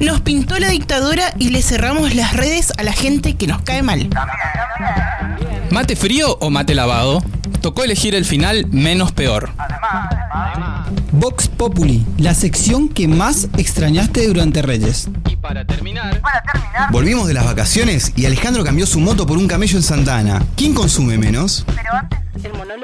Nos pintó la dictadura y le cerramos las redes a la gente que nos cae mal. ¿Mate frío o mate lavado? Tocó elegir el final menos peor. Vox Populi, la sección que más extrañaste durante Reyes. Y para terminar, Volvimos de las vacaciones y Alejandro cambió su moto por un camello en Santana. ¿Quién consume menos? El monólogo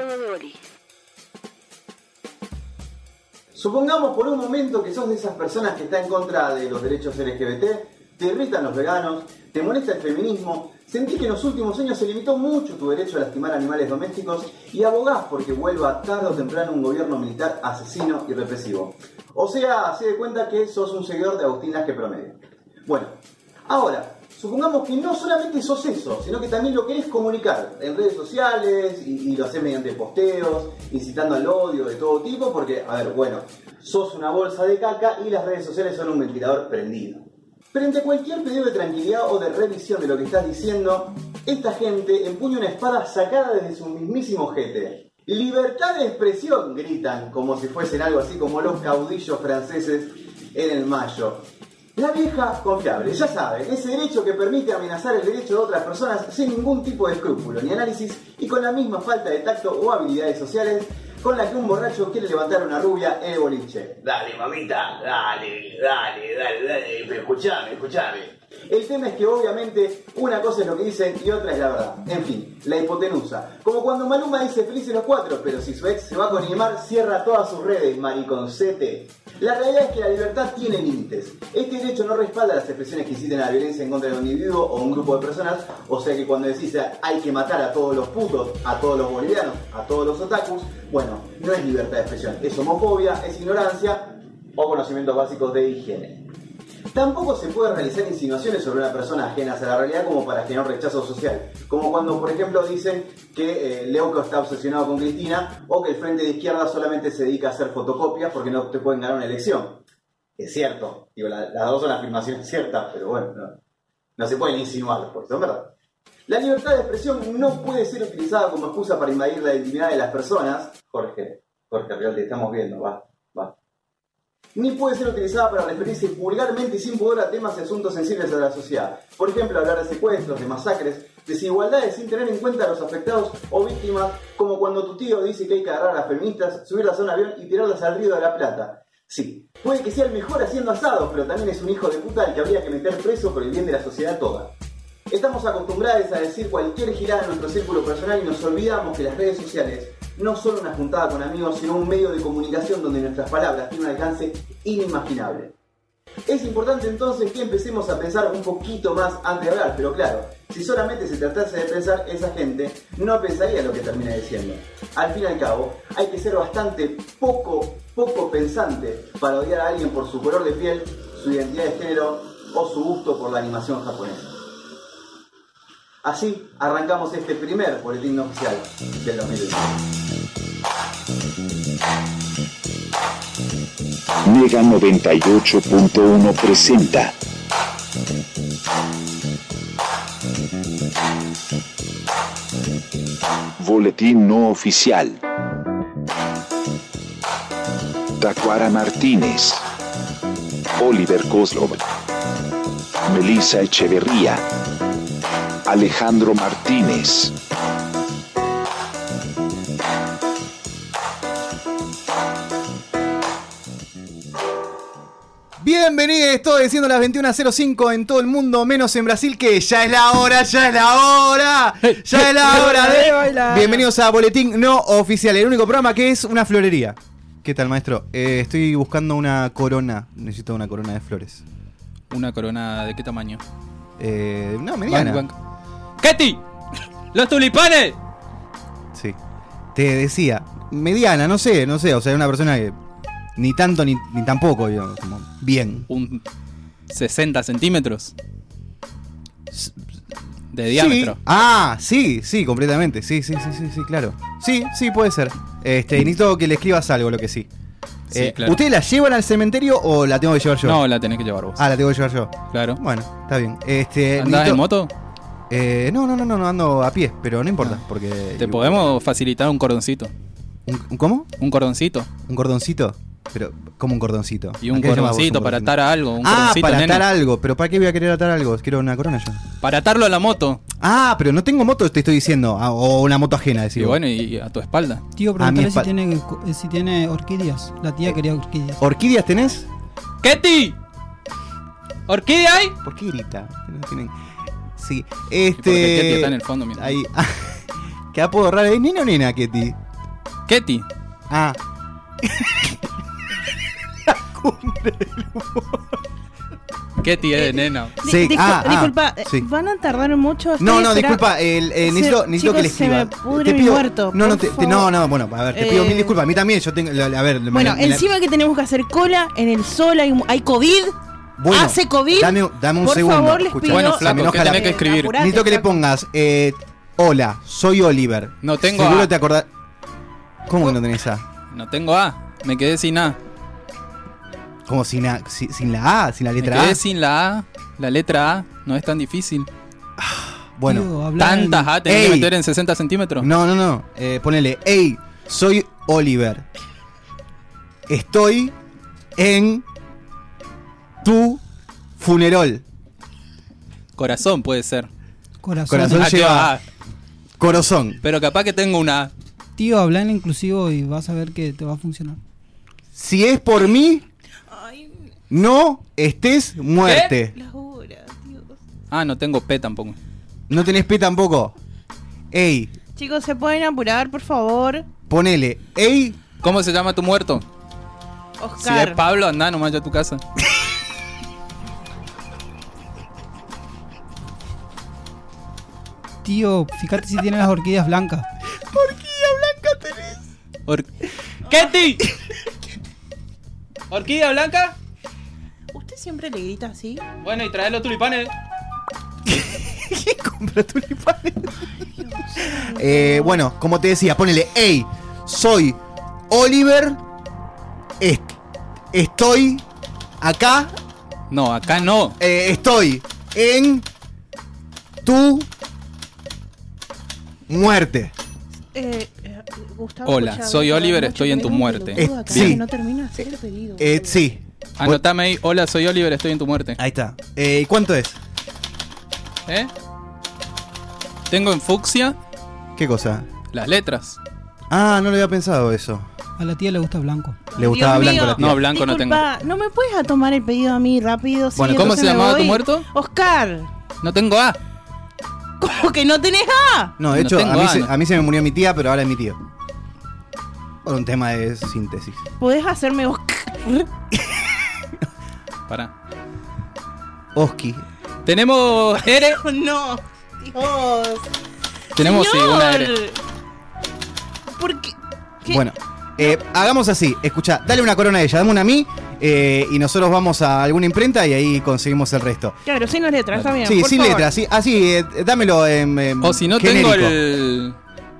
Supongamos por un momento que sos de esas personas que está en contra de los derechos LGBT, te irritan los veganos, te molesta el feminismo, sentís que en los últimos años se limitó mucho tu derecho a lastimar animales domésticos y abogás porque vuelva tarde o temprano un gobierno militar asesino y represivo. O sea, hace de cuenta que sos un seguidor de Agustín Laje promedio. Bueno, ahora, supongamos que no solamente sos eso, sino que también lo querés comunicar en redes sociales y, lo haces mediante posteos, incitando al odio de todo tipo, porque, a ver, bueno, sos una bolsa de caca y las redes sociales son un ventilador prendido. Frente a cualquier pedido de tranquilidad o de revisión de lo que estás diciendo, esta gente empuña una espada sacada desde su mismísimo jete. Libertad de expresión, gritan, como si fuesen algo así como los caudillos franceses en el mayo. La vieja confiable, ya sabe, ese derecho que permite amenazar el derecho de otras personas sin ningún tipo de escrúpulo ni análisis y con la misma falta de tacto o habilidades sociales con la que un borracho quiere levantar una rubia en el boliche. Dale, mamita, dale, dale, dale, dale, pero escuchame, escuchame. El tema es que obviamente una cosa es lo que dicen y otra es la verdad. En fin, la hipotenusa. Como cuando Maluma dice felices los cuatro, pero si su ex se va con Neymar, cierra todas sus redes, mariconcete. La realidad es que la libertad tiene límites. Este derecho no respalda las expresiones que inciten a la violencia en contra de un individuo o un grupo de personas, o sea que cuando decís hay que matar a todos los putos, a todos los bolivianos, a todos los otakus, bueno, no es libertad de expresión, es homofobia, es ignorancia o conocimientos básicos de higiene. Tampoco se puede realizar insinuaciones sobre una persona ajenas a la realidad como para generar rechazo social. Como cuando, por ejemplo, dicen que eh, Leuco está obsesionado con Cristina o que el Frente de Izquierda solamente se dedica a hacer fotocopias porque no te pueden ganar una elección. Es cierto, digo, la- las dos son afirmaciones ciertas, pero bueno, no, se pueden insinuar, porque son verdad. La libertad de expresión no puede ser utilizada como excusa para invadir la intimidad de las personas. Jorge, Jorge, Real, te estamos viendo, va ni puede ser utilizada para referirse vulgarmente y sin pudor a temas y asuntos sensibles de la sociedad. Por ejemplo, hablar de secuestros, de masacres, desigualdades sin tener en cuenta a los afectados o víctimas, como cuando tu tío dice que hay que agarrar a las feministas, subirlas a un avión y tirarlas al río de la Plata. Sí, puede que sea el mejor haciendo asados, pero también es un hijo de puta al que habría que meter preso por el bien de la sociedad toda. Estamos acostumbrados a decir cualquier girada en nuestro círculo personal y nos olvidamos que las redes sociales no son una juntada con amigos, sino un medio de comunicación donde nuestras palabras tienen un alcance inimaginable. Es importante entonces que empecemos a pensar un poquito más antes de hablar, pero claro, si solamente se tratase de pensar, esa gente no pensaría lo que termina diciendo. Al fin y al cabo, hay que ser bastante poco, poco pensante para odiar a alguien por su color de piel, su identidad de género o su gusto por la animación japonesa. Así arrancamos este primer boletín oficial del 2020. Mega 98.1 presenta. Boletín no oficial. Tacuara Martínez. Oliver Kozlov. Melissa Echeverría. Alejandro Martínez. Bienvenidos, todo diciendo las 21.05 en todo el mundo, menos en Brasil, que ya es la hora, ya es la hora, ya es la hora de... Bienvenidos a Boletín No Oficial, el único programa que es una florería. ¿Qué tal, maestro? Eh, estoy buscando una corona, necesito una corona de flores. ¿Una corona de qué tamaño? Eh, no, mediana. Bank, bank. ¡Ketty! ¡Los tulipanes! Sí. Te decía, mediana, no sé, no sé, o sea, una persona que ni tanto ni, ni tampoco, digamos, como bien. Un 60 centímetros de diámetro. Sí. Ah, sí, sí, completamente. Sí, sí, sí, sí, sí, claro. Sí, sí, puede ser. Este, necesito que le escribas algo, lo que sí. Sí, Eh, claro. ¿Ustedes la llevan al cementerio o la tengo que llevar yo? No, la tenés que llevar vos. Ah, la tengo que llevar yo. claro. Bueno, está bien. Este, ¿Andás necesito- en moto? Eh, no, no, no, no, no, ando a pie, pero no importa, porque... Te podemos facilitar un cordoncito. ¿Un, un- ¿Cómo? Un cordoncito. ¿Un cordoncito? Pero, como un cordoncito. Y un ¿A qué le llamás vos cordoncito para atar a algo. Un Ah, cordoncito, para nene. atar algo. Pero ¿para qué voy a querer atar algo? Quiero una corona yo. Para atarlo a la moto. Ah, pero no tengo moto, te estoy diciendo. Ah, o una moto ajena, decir. Y bueno, y a tu espalda. Tío, A preguntale si tiene, eh, si tiene orquídeas. La tía quería orquídeas. ¿Orquídeas tenés? ¡Ketty! ¿Orquídea hay? ¿Por qué grita? No tienen- Sí, porque Ketty este. está en el fondo, mira. Ahí. ¿Qué apodo raro? ¿Es nena o nena, Ketty? Ketty. Ah. Ketty es de nena. Di- Sí, discul- ah, ah, disculpa, eh, sí. ¿van a tardar mucho? Estoy No, no, disculpa, el, eh, necesito, Se- necesito que le se escriba. me pudre mi muerto, No, no, por te- te- favor. no, no, bueno, a ver, te pido Eh, mil disculpas. A mí también, yo tengo. la- A ver, me Bueno, la- me la- encima que tenemos que hacer cola, en el sol hay, hay COVID. Bueno, hace COVID. Dame, dame un Por segundo. favor, les escucha. pido- Bueno, me flaco, enoja ¿qué la- tenés que escribir? Apurate, Necesito que le pongas, eh, hola, soy Oliver. No tengo Seguro A. te acordás. ¿Cómo que no tenés A? No tengo A. Me quedé sin A. Como sin, A- si- sin la A, sin la Me letra quedé A. sin la A. La letra A no es tan difícil. Bueno, Tío, habla Tantas A tenés Ey. que meter en 60 centímetros. no, no, no. Eh, ponele, hey, soy Oliver. Estoy en tu funeral. Corazón puede ser. Corazón. Corazón. Ah, lleva- va A. Corazón. Pero capaz que tengo una. Tío, habla en inclusivo y vas a ver que te va a funcionar. Si es por mí, no estés muerte. La hora, Dios. Ah, no tengo P tampoco. No tenés P tampoco. Ey, Chicos, ¿se pueden apurar, por favor? ponele, ey, ¿Cómo se llama tu muerto? Si Oscar. es Pablo, anda nomás ya a tu casa. Tío, fíjate si tiene las orquídeas blancas. Or- ¡Ketty! ¿Orquídea blanca? ¿Usted siempre le grita así? Bueno, y trae los tulipanes. compra tulipanes. Eh, bueno, como te decía, ponele, hey, soy Oliver, est- estoy acá, No, acá no. eh, estoy en tu muerte. Eh, eh, Gustavo, Hola, escucha, soy Gustavo, Oliver, mucho estoy en tu muerte. Eh, sí. que No termina de hacer el pedido. Eh, sí, Anotame ahí. Hola, soy Oliver, estoy en tu muerte. ahí está. Eh, ¿y ¿Cuánto es? ¿Eh? Tengo en fucsia ¿Qué cosa? las letras. Ah, no lo había pensado eso. A la tía le gusta blanco. Le gustaba Dios blanco mío. la tía. No, blanco no tengo. Disculpa, ¿no me puedes a tomar el pedido a mí rápido? Sí, Bueno, ¿cómo entonces se me llamaba tu voy. muerto? Oscar. No tengo A. ¿Cómo que no tenés A? No, de No hecho, tengo a, mí A, se, no. a mí se me murió mi tía, pero ahora es mi tío. Por un tema de síntesis. ¿Podés hacerme Oscar? Pará. Oski. Tenemos R. no. Dios. Tenemos sí, una R. ¿Por qué? ¿Qué? Bueno, eh, hagamos así. Escucha, dale una corona a ella, dame una a mí eh, y nosotros vamos a alguna imprenta y ahí conseguimos el resto. Claro, sin las letras, está bien. sí, por sin favor. letras, sí. Así, eh, dámelo en. O si no, genérico. tengo el,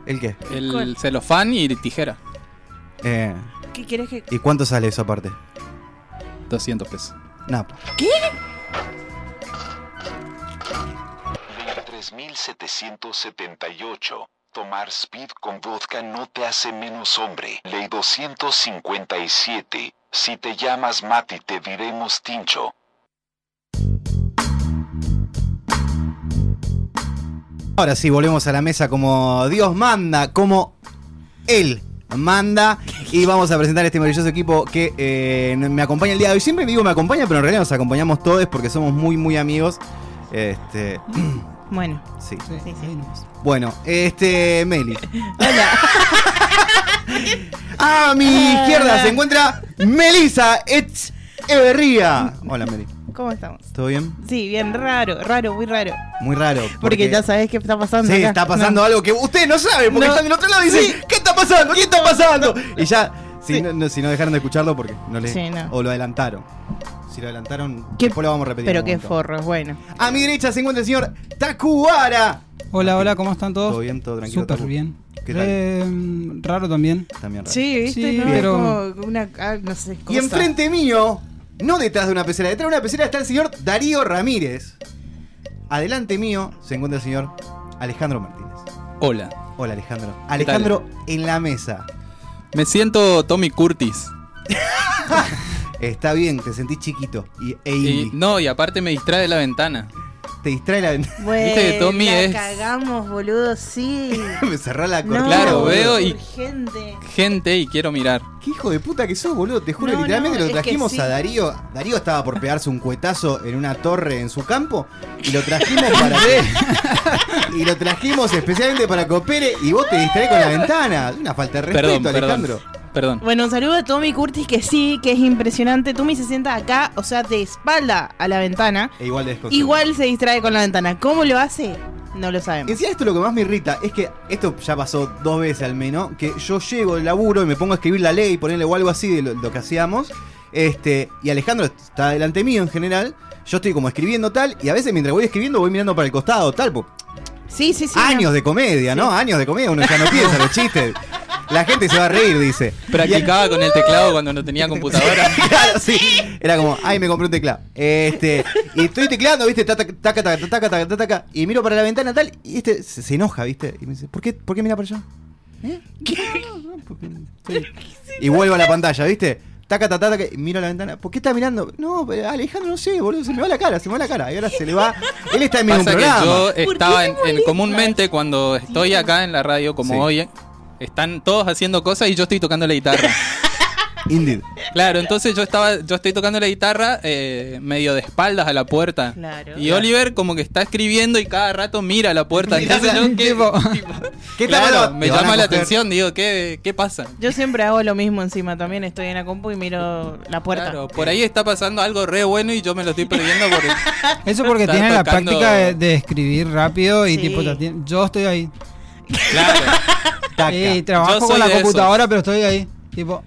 ¿El qué? el ¿Cuál? celofán y tijera. Eh, ¿Qué quieres que.? ¿Y cuánto sale eso aparte? 200 pesos. No. ¿Qué? 3778. Tomar speed con vodka no te hace menos hombre. Ley 257. Si te llamas Mati te diremos Tincho. Ahora sí, volvemos a la mesa como Dios manda, como Él manda. Y vamos a presentar este maravilloso equipo que eh, me acompaña el día de hoy. Siempre digo me acompaña, pero en realidad nos acompañamos todos porque somos muy, muy amigos. Este, Bueno. sí. Sí. Bueno, este, Meli. Hola. A mi izquierda se encuentra Melisa Echeverría. Hola, Meli. ¿Cómo estamos? ¿Todo bien? Sí, bien raro, raro, muy raro. Muy raro. Porque, ya sabes qué está pasando. Sí, acá. está pasando No. algo que ustedes no saben, porque No. están del otro lado y dicen, Sí. ¿qué está pasando? ¿Qué está pasando? Y ya, si, Sí. no, no- si no dejaron de escucharlo, porque no le. Sí, no. O lo adelantaron. Si lo adelantaron, ¿Qué- después lo vamos a repetir. Pero qué forro, bueno. A mi derecha se encuentra el señor Takuara. Hola, hola, ¿cómo están todos? Todo bien, todo tranquilo. Súper bien. ¿Qué tal? Eh, raro también. También raro. Sí, viste, Sí, ¿no? pero- Es como una. ah, no sé. Y enfrente mío, no detrás de una pecera, detrás de una pecera está el señor Darío Ramírez. Adelante mío se encuentra el señor Alejandro Martínez. Hola. Hola Alejandro. Alejandro en la mesa. Me siento Tommy Curtis. Está bien, te sentís chiquito y, e Y, no, y aparte me distrae la ventana. Te distrae la ventana. Bueno, Viste que Tommy la es- cagamos, boludo, sí. Me cerrá la No, cortina. Claro, boludo. veo y- urgente. Gente y quiero mirar. Qué hijo de puta que sos, boludo. Te juro, No, literalmente no, lo trajimos sí. a Darío. Darío estaba por pegarse un cuetazo en una torre en su campo. Y lo trajimos para que- Y lo trajimos especialmente para que opere. Y vos te distraes con la ventana. Una falta de respeto, Perdón, Alejandro. perdón. Perdón. Bueno, un saludo a Tommy Curtis, que sí, que es impresionante. Tommy se sienta acá, o sea, de espalda a la ventana. E igual. Igual se distrae con la ventana. ¿Cómo lo hace? No lo sabemos. Encima esto lo que más me irrita es que esto ya pasó dos veces al menos, que yo llego del laburo y me pongo a escribir la ley, ponerle o algo así de lo, lo que hacíamos, este, y Alejandro está delante mío en general, yo estoy como escribiendo tal, y a veces mientras voy escribiendo voy mirando para el costado tal, Sí, sí, sí. años no. de comedia, ¿no? Años de comedia, uno ya no piensa los chistes. La gente se va a reír, dice. Practicaba con el teclado cuando no tenía computadora. Claro, sí. Era como, ay, me compré un teclado. Este, y estoy tecleando, ¿viste? Taca, taca, taca, taca, taca, taca, y miro para la ventana tal, y este se, se enoja, ¿viste? Y me dice, ¿por qué, ¿por qué mira para allá? ¿Eh? No, no, porque estoy- Y vuelvo a la pantalla, ¿viste? Taca, taca, taca, y miro a la ventana. ¿Por qué está mirando? No, Alejandro, no sé, boludo, se me va la cara, se me va la cara. Y ahora se le va. Él está en que programa. yo qué estaba en, en- comúnmente cuando estoy acá en la radio, como Sí. hoy, están todos haciendo cosas y yo estoy tocando la guitarra. Indeed. Claro, entonces yo estaba, yo estoy tocando la guitarra eh, medio de espaldas a la puerta. Claro. Y Oliver como que está escribiendo y cada rato mira a la puerta. Mira, Entonces yo ¿qué, tipo, ¿Qué tal? claro, me llama la atención, digo, ¿qué, qué pasa? Yo siempre hago lo mismo encima. También estoy en la compu y miro la puerta. Claro, por ahí está pasando algo re bueno y yo me lo estoy perdiendo por Eso porque tiene la práctica de, de escribir rápido y Sí. tipo, yo estoy ahí. Claro. Taca. Y trabajo con la de esos. computadora, pero estoy ahí. Tipo,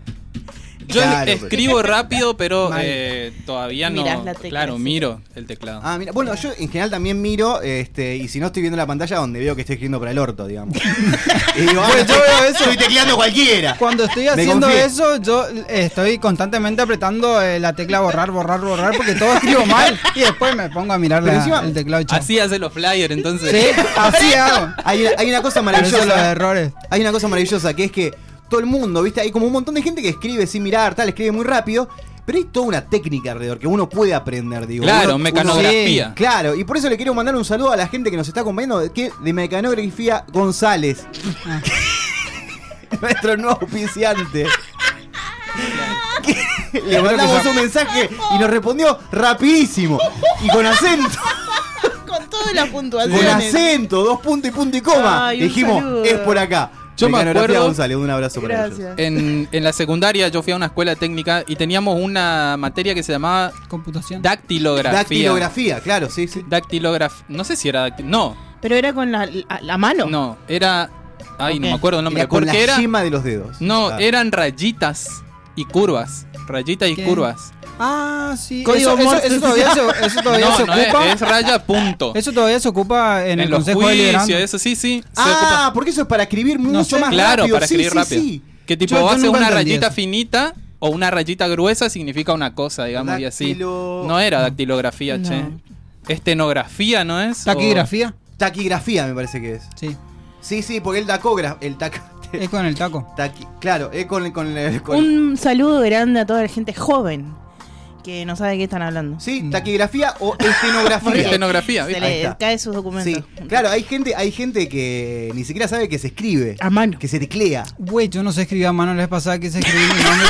Yo Claro, pero- escribo rápido, pero eh, todavía no. Mirás la tecla, claro, sí. miro el teclado. Ah, mira, bueno, yo en general también miro, este, y si no estoy viendo la pantalla donde veo que estoy escribiendo para el orto, digamos. y digo, ah, Pues yo veo eso. Estoy tecleando cualquiera. cuando estoy haciendo eso, yo estoy constantemente apretando eh, la tecla borrar, borrar, borrar, porque todo escribo mal. Y después me pongo a mirar la- encima- el teclado chao. Así hace los flyers, entonces. Sí, así hago. Hay, hay una cosa eso los maravillosa. errores. Hay una cosa maravillosa que es que todo el mundo, ¿viste? Hay como un montón de gente que escribe sin mirar, tal, escribe muy rápido. Pero hay toda una técnica alrededor que uno puede aprender, digo. Claro, Uno- mecanografía. uno- claro, y por eso le quiero mandar un saludo a la gente que nos está acompañando de, que, de Mecanografía González. Ah. Nuestro nuevo auspiciante. Que Le mandamos un mensaje y nos respondió rapidísimo. Y con acento. Con toda la Con puntuación. acento, dos puntos y punto y coma. Ay, Dijimos, saludo. es por acá. Yo me acuerdo- González, un abrazo para ellos. Gracias. En, en la secundaria yo fui a una escuela técnica y teníamos una materia que se llamaba Computación. dactilografía. Dactilografía, claro, sí, sí. Dactilografía. No sé si era dactil- No, Pero era con la, la, la mano. no, era. Ay, no Ok. me acuerdo el nombre. Era con porque la era. de los dedos. No, Ah. eran rayitas y curvas. Rayitas y ¿Qué? curvas. Ah, sí. Código eso, eso- Morse. eso todavía se, eso todavía No, se no ocupa. es raya punto. Eso todavía se ocupa en, el los Consejo de juicios, Liderazgo. eso sí, sí. se Ah, ocupa. porque eso es para escribir mucho sé. más Claro, rápido. para sí, escribir sí, rápido. sí. Que tipo, Yo- yo hace nunca una rayita eso. finita o una rayita gruesa significa una cosa, digamos, y así. No era dactilografía, No. che. Estenografía, ¿no es? O- Taquigrafía. Taquigrafía me parece que es. Sí. Sí, sí, porque el tacógrafo. El tac. Es con el taco. taqui- claro, es con, con, el- con- Un saludo grande a toda la gente joven que no sabe de qué están hablando. Sí, taquigrafía o estenografía. Estenografía, Se le cae sus documentos. Sí, claro, hay gente, hay gente que ni siquiera sabe que se escribe, A mano. que se teclea. Güey, yo no sé escribir a mano la vez pasada que se escribí mi nombre.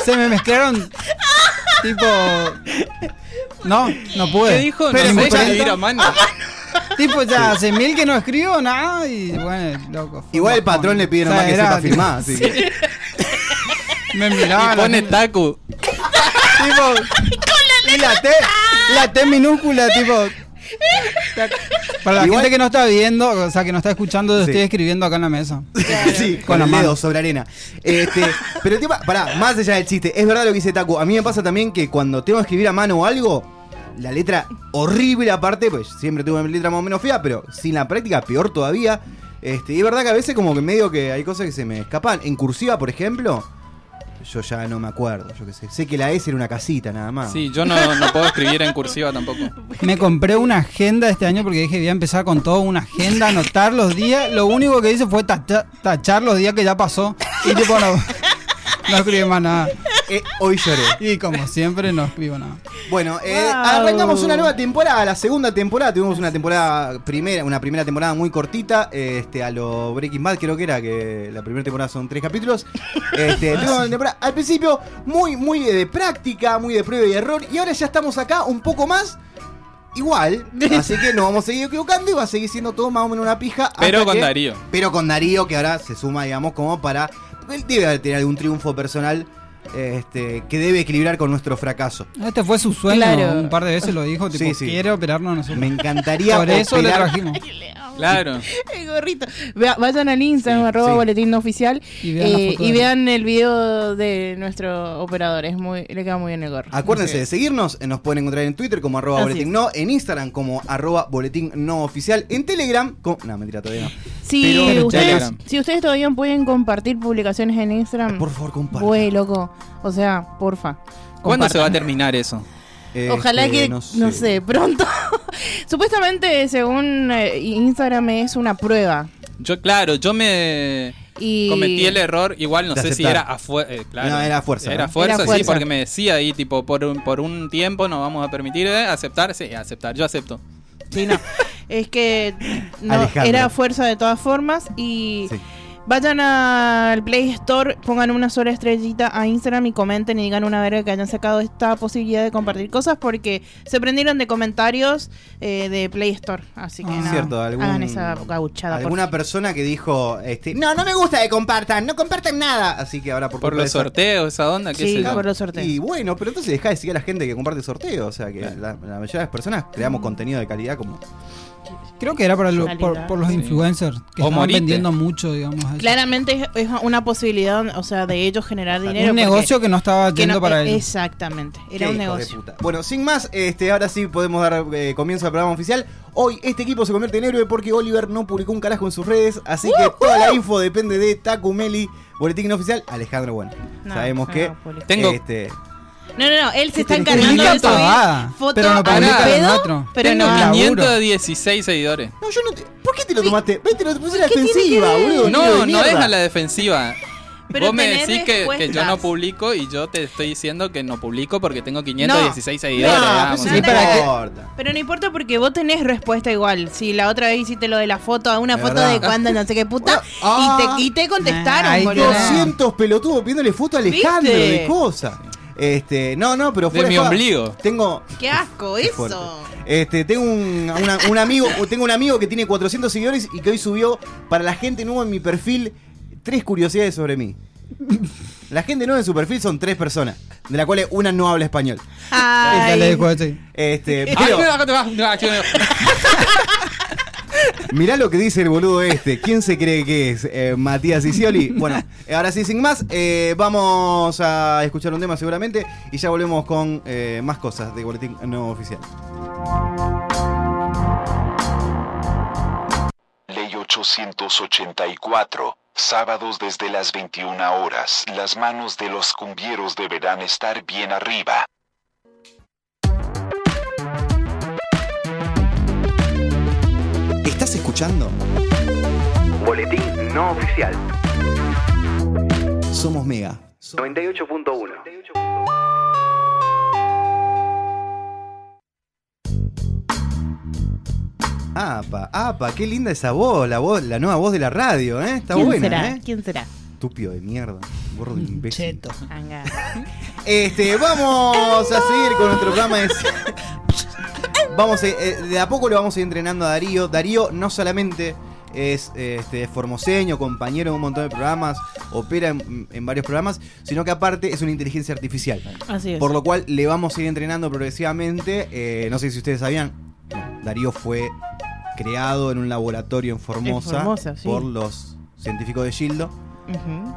y- Se me mezclaron. tipo. No, no pude. ¿Qué dijo? Pero no sé escribir a mano. Tipo, ya hace mil que no escribo nada y bueno, loco. Igual el patrón le pide O sea, nomás que era, sepa tipo, filmar, así que- Me miraba. Y la pone taku. tipo, y la T, la T minúscula, tipo. Para la Igual- gente que no está viendo, o sea, que no está escuchando, Sí. estoy escribiendo acá en la mesa. sí, Con con la mano. dedo sobre arena. Este, pero el tema, pará, más allá del chiste, es verdad lo que dice Taku. A mí me pasa también que cuando tengo que escribir a mano o algo, la letra horrible aparte, pues siempre tuve una letra más o menos fea, pero sin la práctica peor todavía. Este, y es verdad que a veces como que medio que hay cosas que se me escapan. En cursiva, por ejemplo, yo ya no me acuerdo, yo qué sé. Sé que la S era una casita nada más. Sí, yo no, no puedo escribir en cursiva tampoco. Me compré una agenda este año porque dije voy a empezar con todo, una agenda, anotar los días. Lo único que hice fue tacha- tachar los días que ya pasó. Y tipo, no. No escribí más nada. Eh, hoy lloré. Y como siempre, no escribo nada. Bueno, eh, Wow. arrancamos una nueva temporada, la segunda temporada. Tuvimos una temporada primera, una primera temporada muy cortita, este, a lo Breaking Bad creo que era, que la primera temporada son tres capítulos. Este, tuvimos una temporada al principio muy, muy de práctica, muy de prueba y error, y ahora ya estamos acá un poco más. Igual, así que nos vamos a seguir equivocando y va a seguir siendo todo más o menos una pija. Pero con que- Darío. Pero con Darío, que ahora se suma, digamos, como para. Él debe tener algún triunfo personal este, que debe equilibrar con nuestro fracaso. Este fue su sueño. Claro. Un par de veces lo dijo, tipo, Sí, sí. quiere operarnos a nosotros. Me encantaría. Por eso le operar- trajimos. Claro. El gorrito. Vea- vayan al Instagram, Sí, arroba sí. boletín no oficial. Y vean eh, y vean el video de nuestro operador. Es muy, le queda muy bien el gorro. Acuérdense de seguirnos, eh, nos pueden encontrar en Twitter como arroba Así boletín es. no, en Instagram como arroba boletín no oficial, en Telegram como... No, mentira, todavía no. Si, Pero- ustedes, Telegram. si ustedes todavía pueden compartir publicaciones en Instagram, Por favor, compartan. güey, loco. O sea, porfa. ¿Cuándo se va a terminar eso? Ojalá Este, que, no sé, pronto. Supuestamente, según eh, Instagram, es una prueba. Yo, claro, yo me Y cometí el error, igual no sé si era a fuerza. claro, No, era a fuerza, Era ¿no? fuerza, Era sí, fuerza. porque me decía ahí, tipo, por un, por un tiempo nos vamos a permitir eh, aceptar. Sí, aceptar, yo acepto. Sí, no. es que no, era fuerza de todas formas y Sí. Vayan al Play Store, pongan una sola estrellita a Instagram y comenten y digan una verga que hayan sacado esta posibilidad de compartir cosas porque se prendieron de comentarios eh, de Play Store. Así que Ah. nada, Cierto, algún- hagan esa gauchada. Alguna persona que dijo, este, no, no me gusta que compartan, no compartan nada. Así que ahora por, Por los sorteos, esa onda, qué Sí, por los sorteos. Y bueno, pero entonces deja de seguir a la gente que comparte sorteos. O sea, que la, la mayoría de las personas creamos contenido de calidad como... Creo que era para lo- por, por los Sí. influencers que O estaban morite. vendiendo mucho, digamos. eso. Claramente es, una posibilidad, o sea, de ellos generar dinero. un negocio que no estaba yendo no- para ellos. Exactamente, era un negocio. Bueno, sin más, este, ahora sí podemos dar eh, comienzo al programa oficial. Hoy este equipo se convierte en héroe porque Oliver no publicó un carajo en sus redes, así que toda la info depende de Taku Meli, boletín no oficial, Alejandro Bueno. No, Sabemos no, que no publica. Tengo- este, No, no, no, él se ¿Qué está encargando de subir fotos Pero no al pedo, pero Tengo no. laburo. 516 seguidores. No, yo no te- ¿Por qué te lo tomaste? Vete, lo puse a la ¿Qué tiene defensiva, boludo. No, de no mierda. es a la defensiva. Pero Vos me decís que, que yo no publico y yo te estoy diciendo que no publico porque tengo 516 No. seguidores. No, Sí, no para que- importa. Pero no importa porque vos tenés respuesta igual. Si la otra vez hiciste lo de la foto, una foto verdad. de cuando no sé qué puta, Ah. y, te, y te contestaron, Ay, boludo. Dios. 200 pelotudos pidiéndole foto a Alejandro ¿Viste? de cosas. Este, no, no, pero De fuera mi joda, ombligo. Tengo, Qué asco Qué eso. Este, tengo un, una- un amigo, tengo un amigo que tiene 400 seguidores y que hoy subió para la gente nueva en mi perfil tres curiosidades sobre mí. La gente nueva en su perfil son tres personas, de las cuales una no habla español. Ay. Este, pero mirá lo que dice el boludo este. ¿Quién se cree que es? Eh, Matías Isioli. Bueno, ahora sí, sin más, eh, vamos a escuchar un tema seguramente y ya volvemos con eh, más cosas de Boletín No Oficial. Ley 884. Sábados desde las 21 horas. Las manos de los cumbieros deberán estar bien arriba. Escuchando? Boletín no oficial. Somos Mega. 98.1. Apa, apa, qué linda esa voz, la voz, la nueva voz de la radio, ¿eh? Está ¿Quién buena, será? ¿eh? ¿Quién será? Estúpido de mierda, gordo imbécil. Cheto. Este, vamos a seguir con nuestro programa de... Vamos, a- eh, de a poco lo vamos a ir entrenando a Darío. Darío no solamente es este, formoseño, compañero de un montón de programas, opera en, en varios programas, sino que aparte es una inteligencia artificial. Así es. Por lo cual le vamos a ir entrenando progresivamente. Eh, no sé si ustedes sabían, Darío fue creado en un laboratorio en Formosa, En Formosa, sí. por los científicos de Gildo,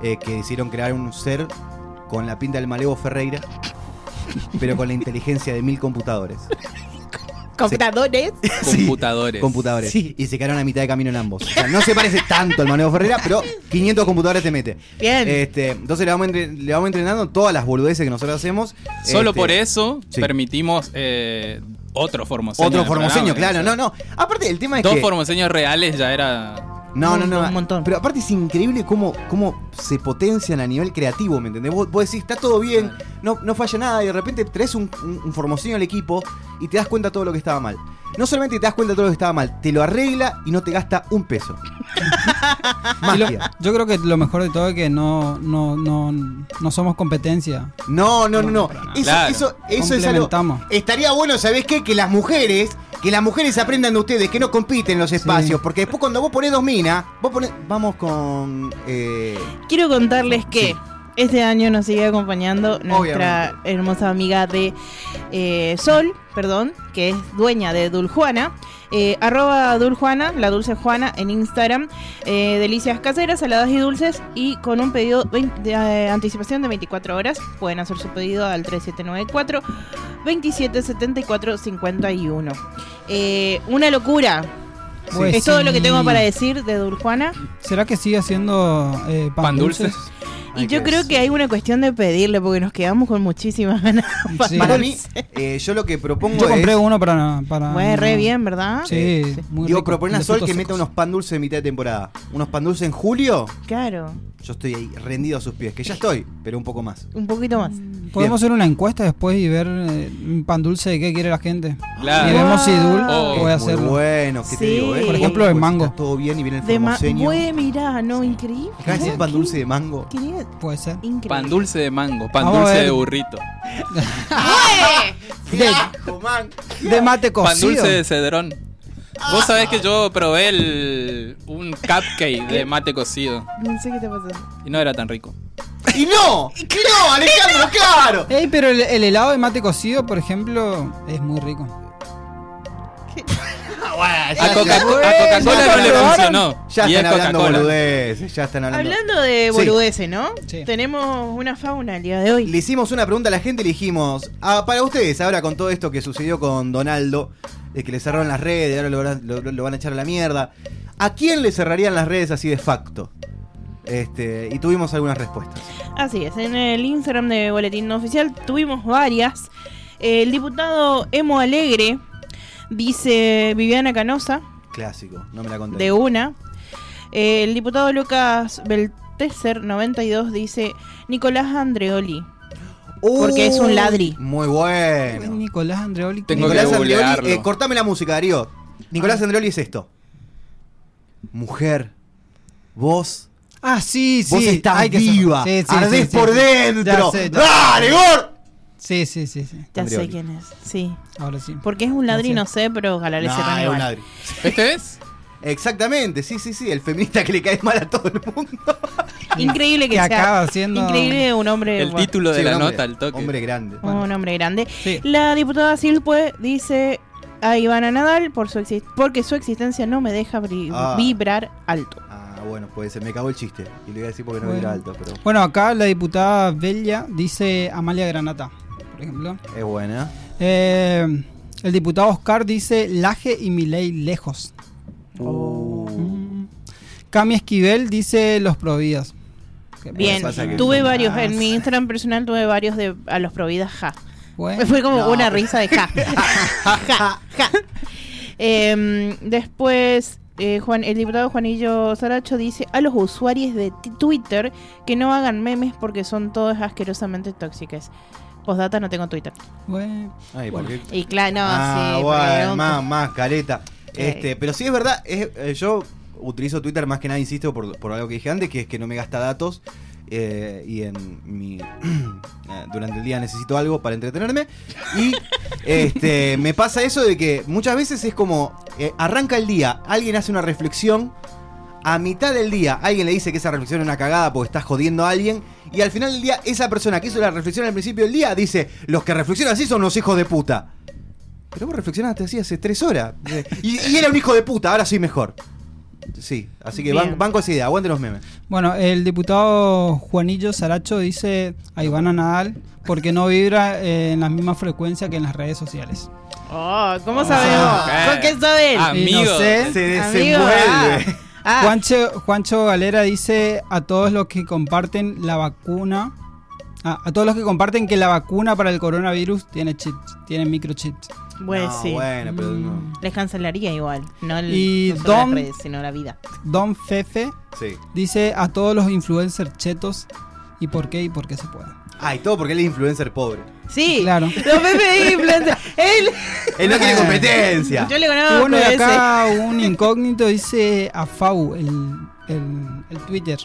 eh, que decidieron crear un ser con la pinta del Malevo Ferreira, pero con la inteligencia de mil computadores. Computadores. Sí, Computadores. computadores. Sí. Y se quedaron a mitad de camino en ambos. O sea, no se parece tanto al Malevo Ferreira, pero 500 computadores te mete. Bien. Este, entonces le vamos, entre- le vamos entrenando todas las boludeces que nosotros hacemos. Solo Este, por eso sí. permitimos eh, otro formoseño. Otro formoseño, claro. No, no. Aparte, el tema es Dos que. formoseños reales ya era. No, no, no. Un montón. Pero aparte es increíble cómo, cómo se potencian a nivel creativo, ¿me entendés? Vos, vos decís, está todo bien, no, no falla nada, y de repente traes un, un, un al equipo y te das cuenta de todo lo que estaba mal. No solamente te das cuenta de todo lo que estaba mal, te lo arregla y no te gasta un peso. Y lo- Magia. yo creo que lo mejor de todo es que no, no, no, no somos competencia. No, no, no, no. Eso, Claro. eso, eso es algo. Estaría bueno, ¿sabés qué? Que las mujeres, que las mujeres aprendan de ustedes, que no compiten en los espacios, Sí. porque después cuando vos ponés dos minas, vos ponés. Vamos con. eh, Quiero contarles que Sí. este año nos sigue acompañando nuestra Obviamente. hermosa amiga de eh, Sol, perdón, que es dueña de Duljuana. Eh, arroba Duljuana, la dulce Juana en Instagram. Eh, delicias caseras, saladas y dulces. Y con un pedido de eh, anticipación de 24 horas. Pueden hacer su pedido al 3794 2774 51. Eh, una locura. Pues es todo lo que tengo para decir de Duljuana. ¿Será que sigue haciendo eh, pan, Pan dulces? dulces. Y yo creo que hay una cuestión de pedirle, porque nos quedamos con muchísimas ganas. Sí. Para mí, eh, yo lo que propongo Yo compré es. uno para... para Bueno, re bien, ¿verdad? Sí, Sí. muy Digo, proponer a Sol que meta unos pan dulces de mitad de temporada. Unos pan dulces en julio, Claro, yo estoy ahí rendido a sus pies. Que ya estoy, pero un poco más. un poquito más. Podemos hacer una encuesta después y ver eh, un pan dulce de qué quiere la gente. Claro. Y vemos si Dul Oh. puede Es muy hacerlo. bueno, ¿qué te Sí. digo? eh? Por ejemplo, el Pues mango. Está todo bien y viene el De ma- formoseño. Güey, mirá, no, increíble. Decís pan dulce de mango. Qué Puede ser. Increíble. Pan dulce de mango, pan Vamos dulce de burrito. De, de mate Pan cocido. dulce de cedrón. Vos sabés que yo probé el, un cupcake de mate cocido No sé qué te pasó. y no era tan rico. ¡Y no! ¡Y no, Alejandro, claro! Ey, pero el, el helado de mate cocido, por ejemplo, es muy rico. A A Coca-Cola no le funcionó. Ya y es están hablando boludeces, ya están hablando. Hablando de Sí. boludeces, ¿no? Sí. Tenemos una fauna el día de hoy. Le hicimos una pregunta a la gente y le dijimos, ah, para ustedes, ahora con todo esto que sucedió con Donaldo, de que le cerraron las redes, ahora lo, van- lo- lo van a echar a la mierda, ¿a quién le cerrarían las redes así de facto? Este, y tuvimos algunas respuestas. Así es, en el Instagram de Boletín No Oficial tuvimos varias. El diputado Emo Alegre dice Viviana Canosa, Clásico, no me la conté. de una. Eh, el diputado Lucas Belteser, 92, dice Nicolás Andreoli. porque es un ladri. Muy bueno. Nicolás Andreoli. Tengo Nicolás que Andreoli, eh, cortame la música, Darío. Nicolás Andreoli es esto. Mujer, vos, Ah, sí, sí. vos estás Ay, viva, son- sí, sí, ardés sí, sí, por sí. dentro. Ya sé, ya- ¡Dale, Gor! Sí, sí, sí, sí. Ya sé quién es, sí. Ahora sí. Porque es un ladri, sé. no sé, pero le No, cierren es un ladri. ¿Este es? Exactamente, sí, sí, sí, el feminista que le cae mal a todo el mundo. Increíble que, Que sea. acaba siendo- Increíble un hombre. El bueno, título de Sí, la un hombre- nota, el toque. Hombre grande. Un hombre grande. Sí. La diputada Silpue dice a Ivana Nadal por su exis- porque su existencia no me deja Ah. vibrar alto. Ah, bueno, pues se me cagó el chiste. Y le iba a decir porque no Bueno. era alto, pero Bueno, acá la diputada Bella dice Amalia Granata, por ejemplo. es buena. Eh, el diputado Oscar dice Laje y Milei lejos. Uh. Mm. Cami Esquivel dice Los Providas. Bien, tuve varios, más- en mi Instagram personal tuve varios de a los providas ja. Bueno, Fue como No, una risa de ja. ja, ja. Em, después, eh, Juan, el diputado Juanillo Saracho dice a los usuarios de Twitter que no hagan memes porque son todas asquerosamente tóxicas. Postdata, no tengo Twitter. bueno. Ay, ¿por qué? Y claro, no, ah, sí. bueno, más, más careta. Este, pero sí es verdad, es- eh, yo utilizo Twitter más que nada, insisto, por, por algo que dije antes, que es que no me gasta datos. eh, y en mi eh, durante el día necesito algo para entretenerme y este me pasa eso de que muchas veces es como eh, arranca el día alguien hace una reflexión a mitad del día alguien le dice que esa reflexión es una cagada porque está jodiendo a alguien y al final del día esa persona que hizo la reflexión al principio del día dice los que reflexionan así son los hijos de puta pero vos reflexionaste así hace tres horas. Y, y era un hijo de puta, ahora soy mejor. Sí, así que ban- banco esa idea, aguante los memes. Bueno, el diputado Juanillo Saracho dice a Ivana Nadal porque no vibra eh, en la misma frecuencia que en las redes sociales. Oh, ¿cómo sabemos? Ah, ¿Con qué saben? no Amigo. sé. Se Amigo, desenvuelve. ah, ah. Juancho, Juancho Galera dice a todos los que comparten la vacuna, ah, a todos los que comparten que la vacuna para el coronavirus tiene chips, tiene microchips. Pues No, sí. Bueno, pero no. Les cancelaría igual. No, el, Y no las redes, sino la vida. Don Fefe Sí. dice a todos los influencers chetos y por qué y por qué se puede. Ah, y todo porque él es influencer pobre. Sí. Claro. Los Pepe influencer. Él. Él no quiere competencia. Yo le conozco y ese. acá un incógnito dice a Fau, el, el, el Twitter.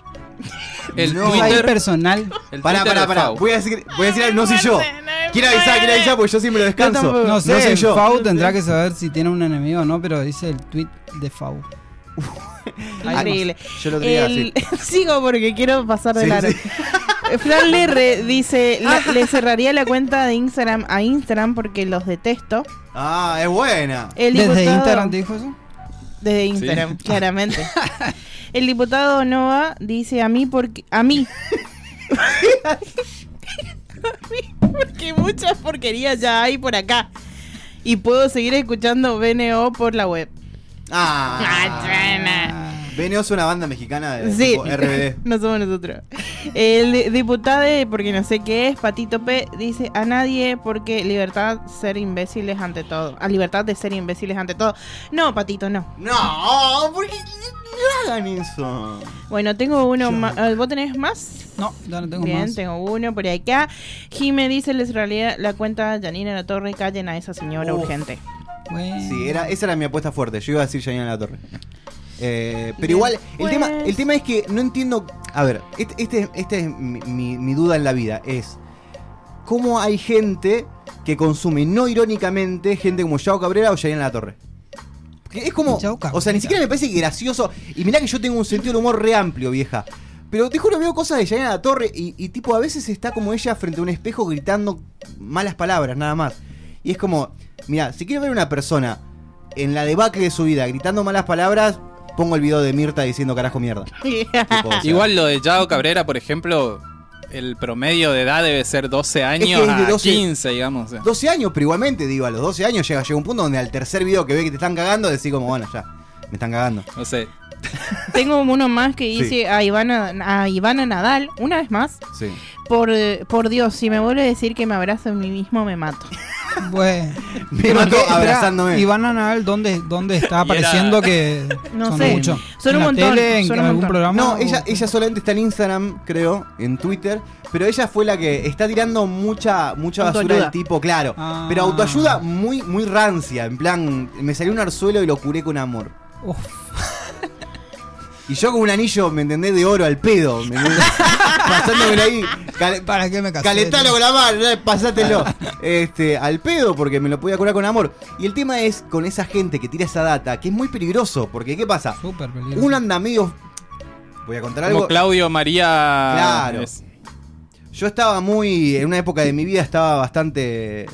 El No. Twitter. personal. el Pará, Twitter pará, de pará. Voy a decir, voy a decir algo, no soy yo. Quiero avisar, quiero avisar porque yo siempre lo descanso. No sé, soy yo. Fau tendrá que saber si tiene un enemigo o no, pero dice el tweet de Fau. Increíble. Yo lo tenía El- así. Sigo porque quiero pasar de Sí, largo. sí. Fran Lerre dice, le, le cerraría la cuenta de Instagram a Instagram porque los detesto. Ah, es buena. El ¿Desde diputado- Instagram te dijo eso? Desde Instagram, claramente. El diputado Nova dice a mí porque a mí. a mí porque muchas porquerías ya hay por acá. Y puedo seguir escuchando BNO por la web. Ah. Ah, es una banda mexicana de Sí, RBD. no somos nosotros. El diputado, porque no sé qué es, Patito P, dice a nadie porque libertad ser imbéciles ante todo. A libertad de ser imbéciles ante todo. No, Patito, no. No, porque no hagan eso. Bueno, tengo uno más. ¿Vos tenés más? No, ya no tengo Bien, más. tengo uno por acá. Jime dice, les realidad la cuenta Janina La Torre, callen a esa señora Uf. urgente. Bueno. Sí, era, esa era mi apuesta fuerte. Yo iba a decir Janina La Torre. Eh, pero igual, el, Pues- tema, el tema es que no entiendo. A ver, este, este, este es mi, mi- mi duda en la vida: es cómo hay gente que consume, no irónicamente, gente como Yao Cabrera o Janina La Torre. Porque es como. O sea, ni siquiera me parece gracioso. Y mirá que yo tengo un sentido del humor re amplio, vieja. Pero te juro, veo cosas de Janina La Torre y, y tipo, a veces está como ella frente a un espejo gritando malas palabras, nada más. Y es como, mira, si quiero ver una persona en la debacle de su vida gritando malas palabras, pongo el video de Mirta diciendo carajo mierda. Tipo, o sea, Igual lo de Yao Cabrera, por ejemplo, el promedio de edad debe ser 12 años es de a 12. 15, digamos. o sea. 12 años, pero igualmente, digo, a los 12 años llega, llega un punto donde al tercer video que ve que te están cagando, decís como, bueno, ya, me están cagando. No sé. Tengo uno más que Sí. dice a Ivana, a Ivana Nadal, una vez más. Sí. Por, por Dios, si me vuelve a decir que me abrazo a mí mismo, me mato. Bueno. Me mató abrazándome. Iván Anal, ¿dónde, ¿dónde está apareciendo que No son sé. mucho? Son ¿En un la montón, tele, en son algún montón. programa? No, o- ella, ella solamente está en Instagram, creo, en Twitter, pero ella fue la que está tirando mucha, mucha basura del tipo, claro. Ah. Pero autoayuda muy, muy rancia, en plan, me salió un arzuelo y lo curé con amor. Uf. Y yo con un anillo, ¿me entendés? De oro al pedo. ¿me? Pasándomelo ahí. cal- ¿Para qué me casé? Calentalo con la mano, eh, pasátelo. Este, al pedo, porque me lo podía curar con amor. Y el tema es con esa gente que tira esa data, que es muy peligroso. Porque, ¿qué pasa? Súper peligroso. Uno anda medio. Voy a contar Como algo. Claudio María. Claro. es- Yo estaba muy. En una época de mi vida estaba bastante.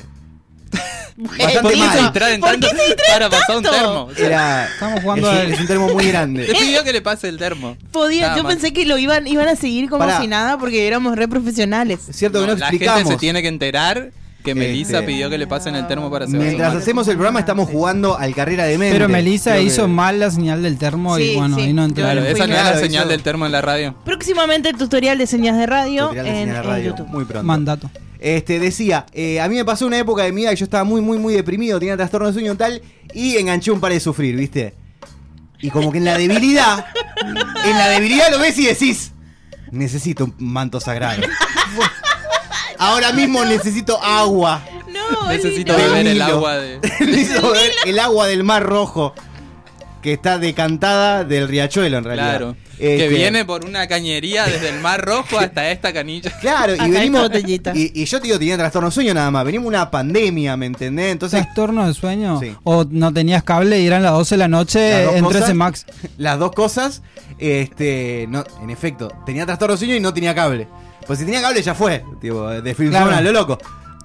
¿Por bastante qué se mal. distraen tanto para pasar un termo? O sea, Era. Estamos jugando es, al- es un termo muy grande. Le pidió que le pase el termo. Podía, Nada yo más. pensé que lo iban, iban a seguir como Pará. si nada porque éramos re profesionales. Es cierto que no la explicamos. gente se tiene que enterar que Melissa Este, pidió que le pasen el termo para Sebastián. Mientras hacemos el programa estamos jugando al carrera de mente. Pero Melissa Creo que- hizo mal la señal del termo Sí, y bueno, sí. ahí no entró. Claro, esa no era la señal hizo- del termo en la radio. Próximamente tutorial de señas de radio, Tutorial de en, señal de en radio, YouTube. Muy pronto. Mandato. Este, decía, eh, a mí me pasó una época de mi vida que yo estaba muy, muy, muy deprimido, tenía trastorno de sueño y tal, y enganché un par de sufrir, ¿viste? Y como que en la debilidad, en la debilidad lo ves y decís, necesito un manto sagrado. Ahora mismo necesito agua. No, Necesito beber el agua de. necesito beber el agua del mar rojo, que está decantada del riachuelo en realidad. Claro. Este, Que viene por una cañería desde el Mar Rojo hasta esta canilla. Claro, y venimos. botellita. Y, y yo te digo, tenía trastorno de sueño nada más. Venimos una pandemia, ¿me entendés? Entonces, ¿Trastorno de sueño? Sí. ¿O no tenías cable y eran las 12 de la noche en cosas. 13 Max? las dos cosas, este, no, en efecto, tenía trastorno de sueño y no tenía cable. Pues si tenía cable ya fue, tipo, de film Claro. a lo loco.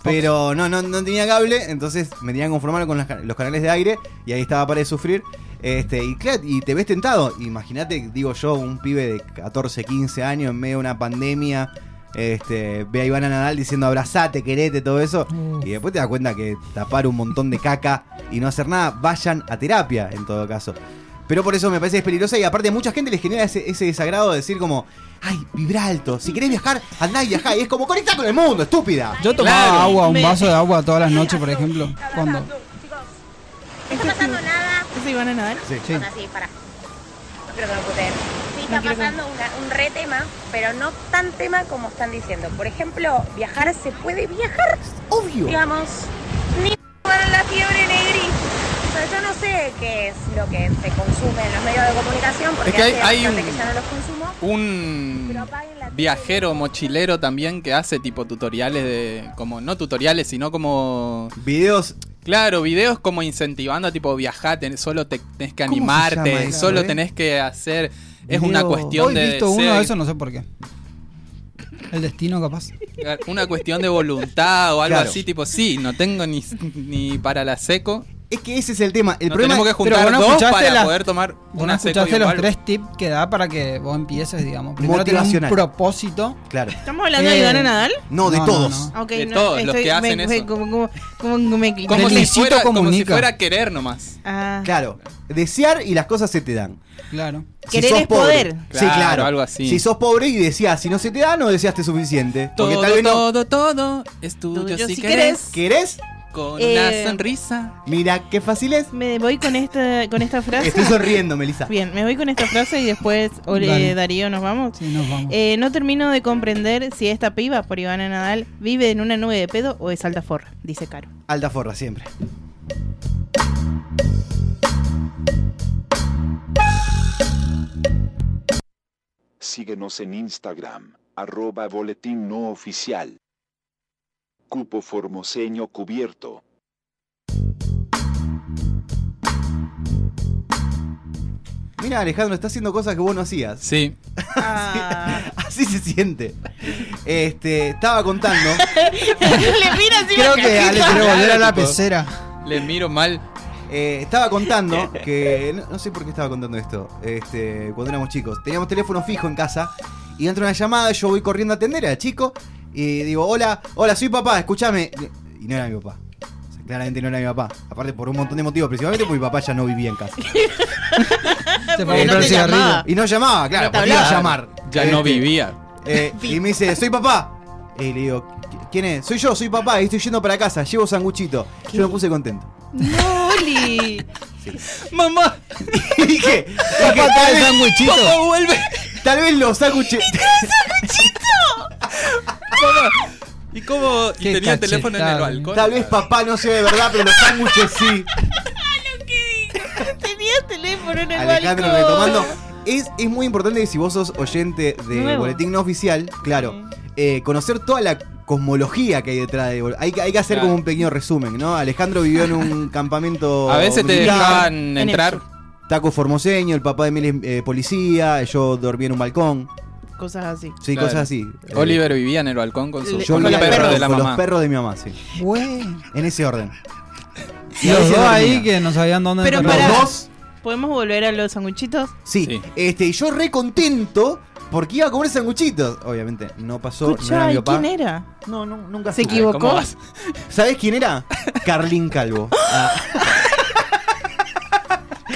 Pero no, no, no tenía cable, entonces me tenía que conformar con las los canales de aire y ahí estaba para de sufrir. Este, y claro, y te ves tentado. Imagínate, digo yo, un pibe de 14, 15 años en medio de una pandemia. Este, ve a Ivana Nadal diciendo abrazate, querete, todo eso. Y después te das cuenta que tapar un montón de caca y no hacer nada, vayan a terapia en todo caso. Pero por eso me parece que es peligrosa y aparte a mucha gente les genera ese, ese desagrado de decir como, ay, vibra alto, si querés viajar, andá y viajá. Y es como conectar con el mundo, estúpida. Yo tomaba Claro. agua, un vaso de agua todas las noches, por ejemplo. Cuando ¿Es está pasando sí. Nada. ¿Es Ivana Nadal? Sí. Sí. Así, para. No quiero que me puteen. Sí, está No quiero que- pasando una- un re tema, pero no tan tema como están diciendo. Por ejemplo, viajar, ¿se puede viajar? Obvio. Digamos, ni la fiebre negri. O sea, yo no sé qué es lo que se consume en los medios de comunicación, porque Es que hay- hace hay bastante un- que ya no los consumo. Un Pero viajero mochilero también que hace tipo tutoriales de. como no tutoriales, sino como. Videos. Claro, videos como incentivando a tipo viajar, tenés- solo te- tenés que ¿Cómo se animarte, llama solo eh? tenés que hacer. Es Video- una cuestión Hoy he de. visto uno de esos, no sé por qué. El destino, capaz. Una cuestión de voluntad o algo Claro. así, tipo, sí, no tengo ni, ni para la seco. Es que ese es el tema. El no problema tenemos que juntar Pero vos no dos para la- poder tomar no una y escuchaste los tres tips que da para que vos empieces, digamos. Primero tenés un Motivacional. propósito. Claro. ¿Estamos hablando de Eh, Ivana Nadal? No, de No, no, todos. no. Ok, De no, todos los estoy- que hacen me- eso. me- Como, como, como me Como si, fuera, como si fuera querer nomás. Ah, Claro. Desear y las cosas se te dan. Claro. Querer sos es pobre- poder. sí, Claro, claro. algo así. Si sos pobre y deseas, si no se te da, no deseaste suficiente. Porque Todo, tal vez no. todo, todo es tuyo, Tuyo si si querés. ¿Querés? Con Eh, una sonrisa. Mira qué fácil es. me voy con esta, con esta frase. Estoy sonriendo, Melissa. Bien, me voy con esta frase y después, ole. Darío, nos vamos. Sí, nos vamos. Eh, no termino de comprender si esta piba, por Ivana Nadal, vive en una nube de pedo o es altaforra, dice Caro. Alta forra, siempre. Síguenos en Instagram, arroba boletín no oficial. Cupo formoseño cubierto. Mira, Alejandro, está haciendo cosas que vos no hacías. Sí. Ah. Así se siente. Este, estaba contando. Le mira así Creo que Ale quiere volver a la pecera. Le miro mal. eh, estaba contando que. No, no sé por qué estaba contando esto. Este, cuando éramos chicos. Teníamos teléfono fijo en casa. Y entra una llamada, yo voy corriendo a atender, era chico. Y digo, hola, hola, soy papá, escúchame. Y no era mi papá. O sea, claramente no era mi papá. Aparte por un montón de motivos, principalmente porque mi papá ya no vivía en casa. Se fue a Porque no comprar te cigarrillo. llamaba. Y no llamaba, claro, No te porque iba a hablaba. llamar. Ya no Este, vivía. Eh, y me dice, soy papá. Y le digo, "¿Qui- ¿quién es? Soy yo, soy papá y estoy yendo para casa, llevo sanguchito. Yo me puse contento. No, Oli. Mamá, Y dije, Papá, dije, tal, vez, vuelve. tal vez los sándwiches. ¿Y cómo? Y Qué tenía el teléfono en el cachetada, balcón. Tal vez papá no sea de verdad, pero los sándwiches sí. Tenía teléfono en el Alejandro balcón. retomando. Es, es muy importante que si vos sos oyente de Nuevo. Boletín No Oficial, claro, eh, conocer toda la cosmología que hay detrás de Bol- hay, que- hay que hacer Claro. como un pequeño resumen, ¿no? Alejandro vivió en un campamento. A veces te militar. dejaban En el entrar. Taco formoseño, el papá de Mel es eh, policía, yo dormí en un balcón. Cosas así. Sí, Claro. cosas así. Eh, Oliver vivía en el balcón con su Le- yo con los perros con de la con mamá. los perros de mi mamá, sí. Bueno. En ese orden. Y los dos ahí que no sabían dónde Pero para- Los dos, ¿Podemos volver a los sanguchitos? sí. Sí. Este, y yo re contento porque iba a comer sanguchitos. Obviamente, no pasó, no era mi ¿y papá. quién era? No, no, nunca ¿Se equivocó? ¿Sabés quién era? Carlín Calvo. Ah,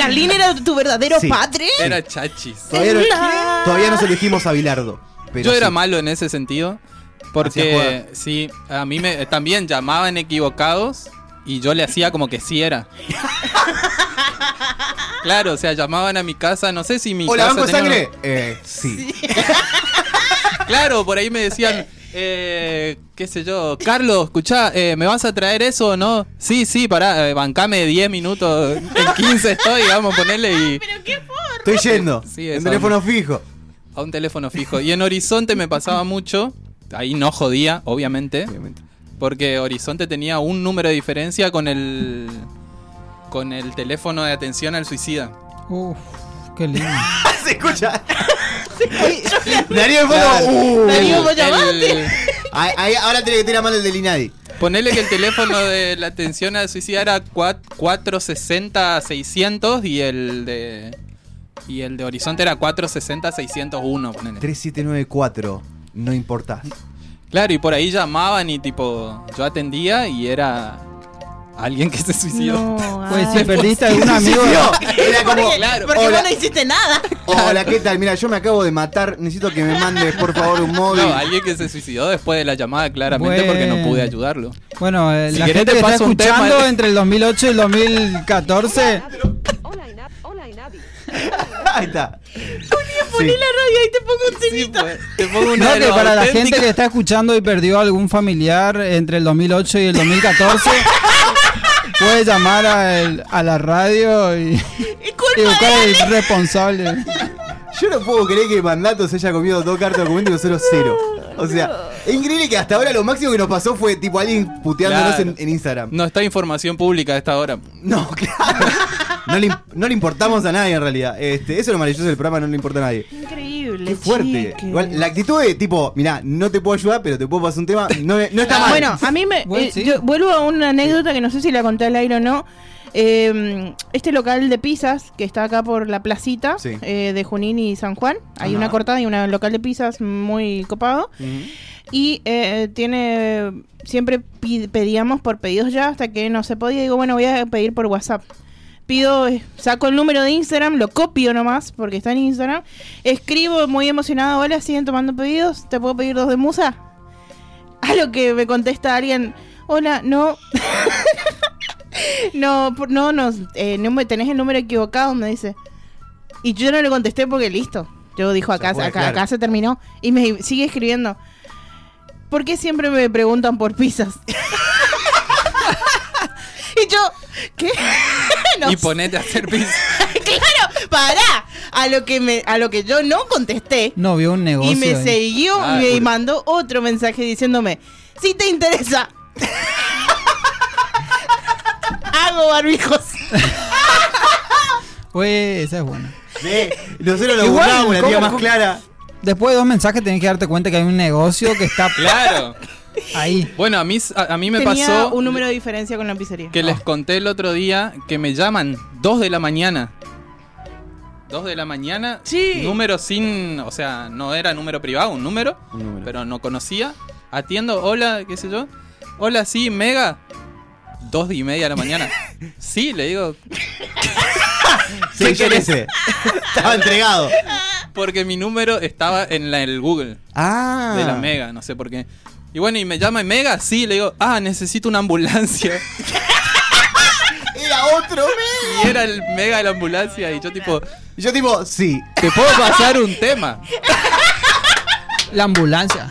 ¿Carlín era tu verdadero Sí. padre? Era chachis. todavía, no, La- todavía nos elegimos a Bilardo. pero Yo era malo en ese sentido. Hacía Porque jugar. sí, a mí me también llamaban equivocados y yo le hacía como que sí era. claro, o sea, llamaban a mi casa, no sé si mi Hola, casa banco de tenía sangre. Eh, sí. Claro, por ahí me decían, eh, qué sé yo, Carlos, escuchá, eh, ¿me vas a traer eso o no? Sí, sí, pará, eh, bancame 10 minutos, en 15 estoy, vamos a ponerle y ¿Pero qué fue? Estoy yendo. Sí, en eso. teléfono fijo. a un teléfono fijo. Y en Horizonte me pasaba mucho, ahí no jodía, obviamente. Obviamente. Porque Horizonte tenía un número de diferencia con el con el teléfono de atención al suicida. Uf, qué lindo. Se escucha. Darío. Uh. Darío, ahora tiene que tirar mal el del Inadi. ponele que el teléfono de la atención al suicida era 460-600 y el de y el de Horizonte era 460-601, ponele. 3794. No importás. Claro, y por ahí llamaban y tipo yo atendía y era Alguien que se suicidó. No, Pues si perdiste algún amigo. Era como, Claro. Porque Hola. vos no hiciste nada. Hola, ¿qué tal? Mira, yo me acabo de matar. Necesito que me mandes, por favor, un móvil. No, alguien que se suicidó después de la llamada, claramente, porque no Bueno. pude ayudarlo. Bueno, eh, Si la querés gente te que está un tema. escuchando entre el 2008 y el 2014. Ahí está. Poné la radio y te pongo un Sí, temita. pues, te pongo una No, que para la auténticos. gente que está escuchando y perdió algún familiar entre el 2008 y el 2014, puede llamar a, el- a la radio y, y buscar el responsable. Yo no puedo creer que Mandato se haya comido dos cartas de documento y nosotros cero. O sea, es increíble que hasta ahora lo máximo que nos pasó fue tipo alguien puteándonos Claro. en, en Instagram. No está información pública a esta hora. No, claro. No le, im- no le importamos a nadie en realidad. Este, eso es lo maravilloso del programa, no le importa a nadie. Qué fuerte. Igual, la actitud de tipo, mirá, no te puedo ayudar, pero te puedo pasar un tema. No, no está mal. Bueno, a mí me. Bueno, eh, sí. yo vuelvo a una anécdota que no sé si la conté al aire o no. Eh, este local de pizzas que está acá por la placita Sí. eh, de Junín y San Juan, hay Ajá. una cortada y un local de pizzas muy copado. Y eh, tiene. Siempre pedíamos por pedidos ya hasta que no se podía. Digo, bueno, voy a pedir por WhatsApp. Pido, eh, saco el número de Instagram, lo copio nomás porque está en Instagram. Escribo muy emocionado: Hola, siguen tomando pedidos. ¿Te puedo pedir dos de musa? A lo que me contesta alguien: Hola, no. no, no, no, eh, no me tenés el número equivocado, me dice. Y yo no le contesté porque listo. Yo dijo, acá, fue, acá, claro. acá se terminó. Y me sigue escribiendo. ¿Por qué siempre me preguntan por pizzas? y yo, ¿qué? Y ponete a hacer pizza. claro, pará. A lo que me, a lo que yo no contesté. No vio un negocio. Y me ahí. siguió Ah, y me mandó otro mensaje diciéndome, si te interesa, hago barbijos. Pues, esa es buena. Ve, nosotros lo Igual, buscábamos, la tía ¿cómo- más clara. Después de dos mensajes tenés que darte cuenta que hay un negocio que está Claro. Ahí. Bueno, a mí, a, a mí me Tenía pasó un número de diferencia con la pizzería. que les conté el otro día que me llaman 2 de la mañana. 2 de la mañana. Sí. Número sin. O sea, no era número privado, un número. Un número. Pero no conocía. Atiendo, hola, qué sé yo. Hola, sí, Mega. Dos y media de la mañana. sí, le digo. Sí, ¿Qué querés? Estaba entregado. Porque mi número estaba en la- el Google Ah. de la Mega, no sé por qué. Y bueno, y me llama Mega, sí, le digo, ah, necesito una ambulancia. Era otro y era el Mega de la ambulancia. Y yo, tipo, Y Yo tipo, sí. te puedo pasar un tema. La ambulancia.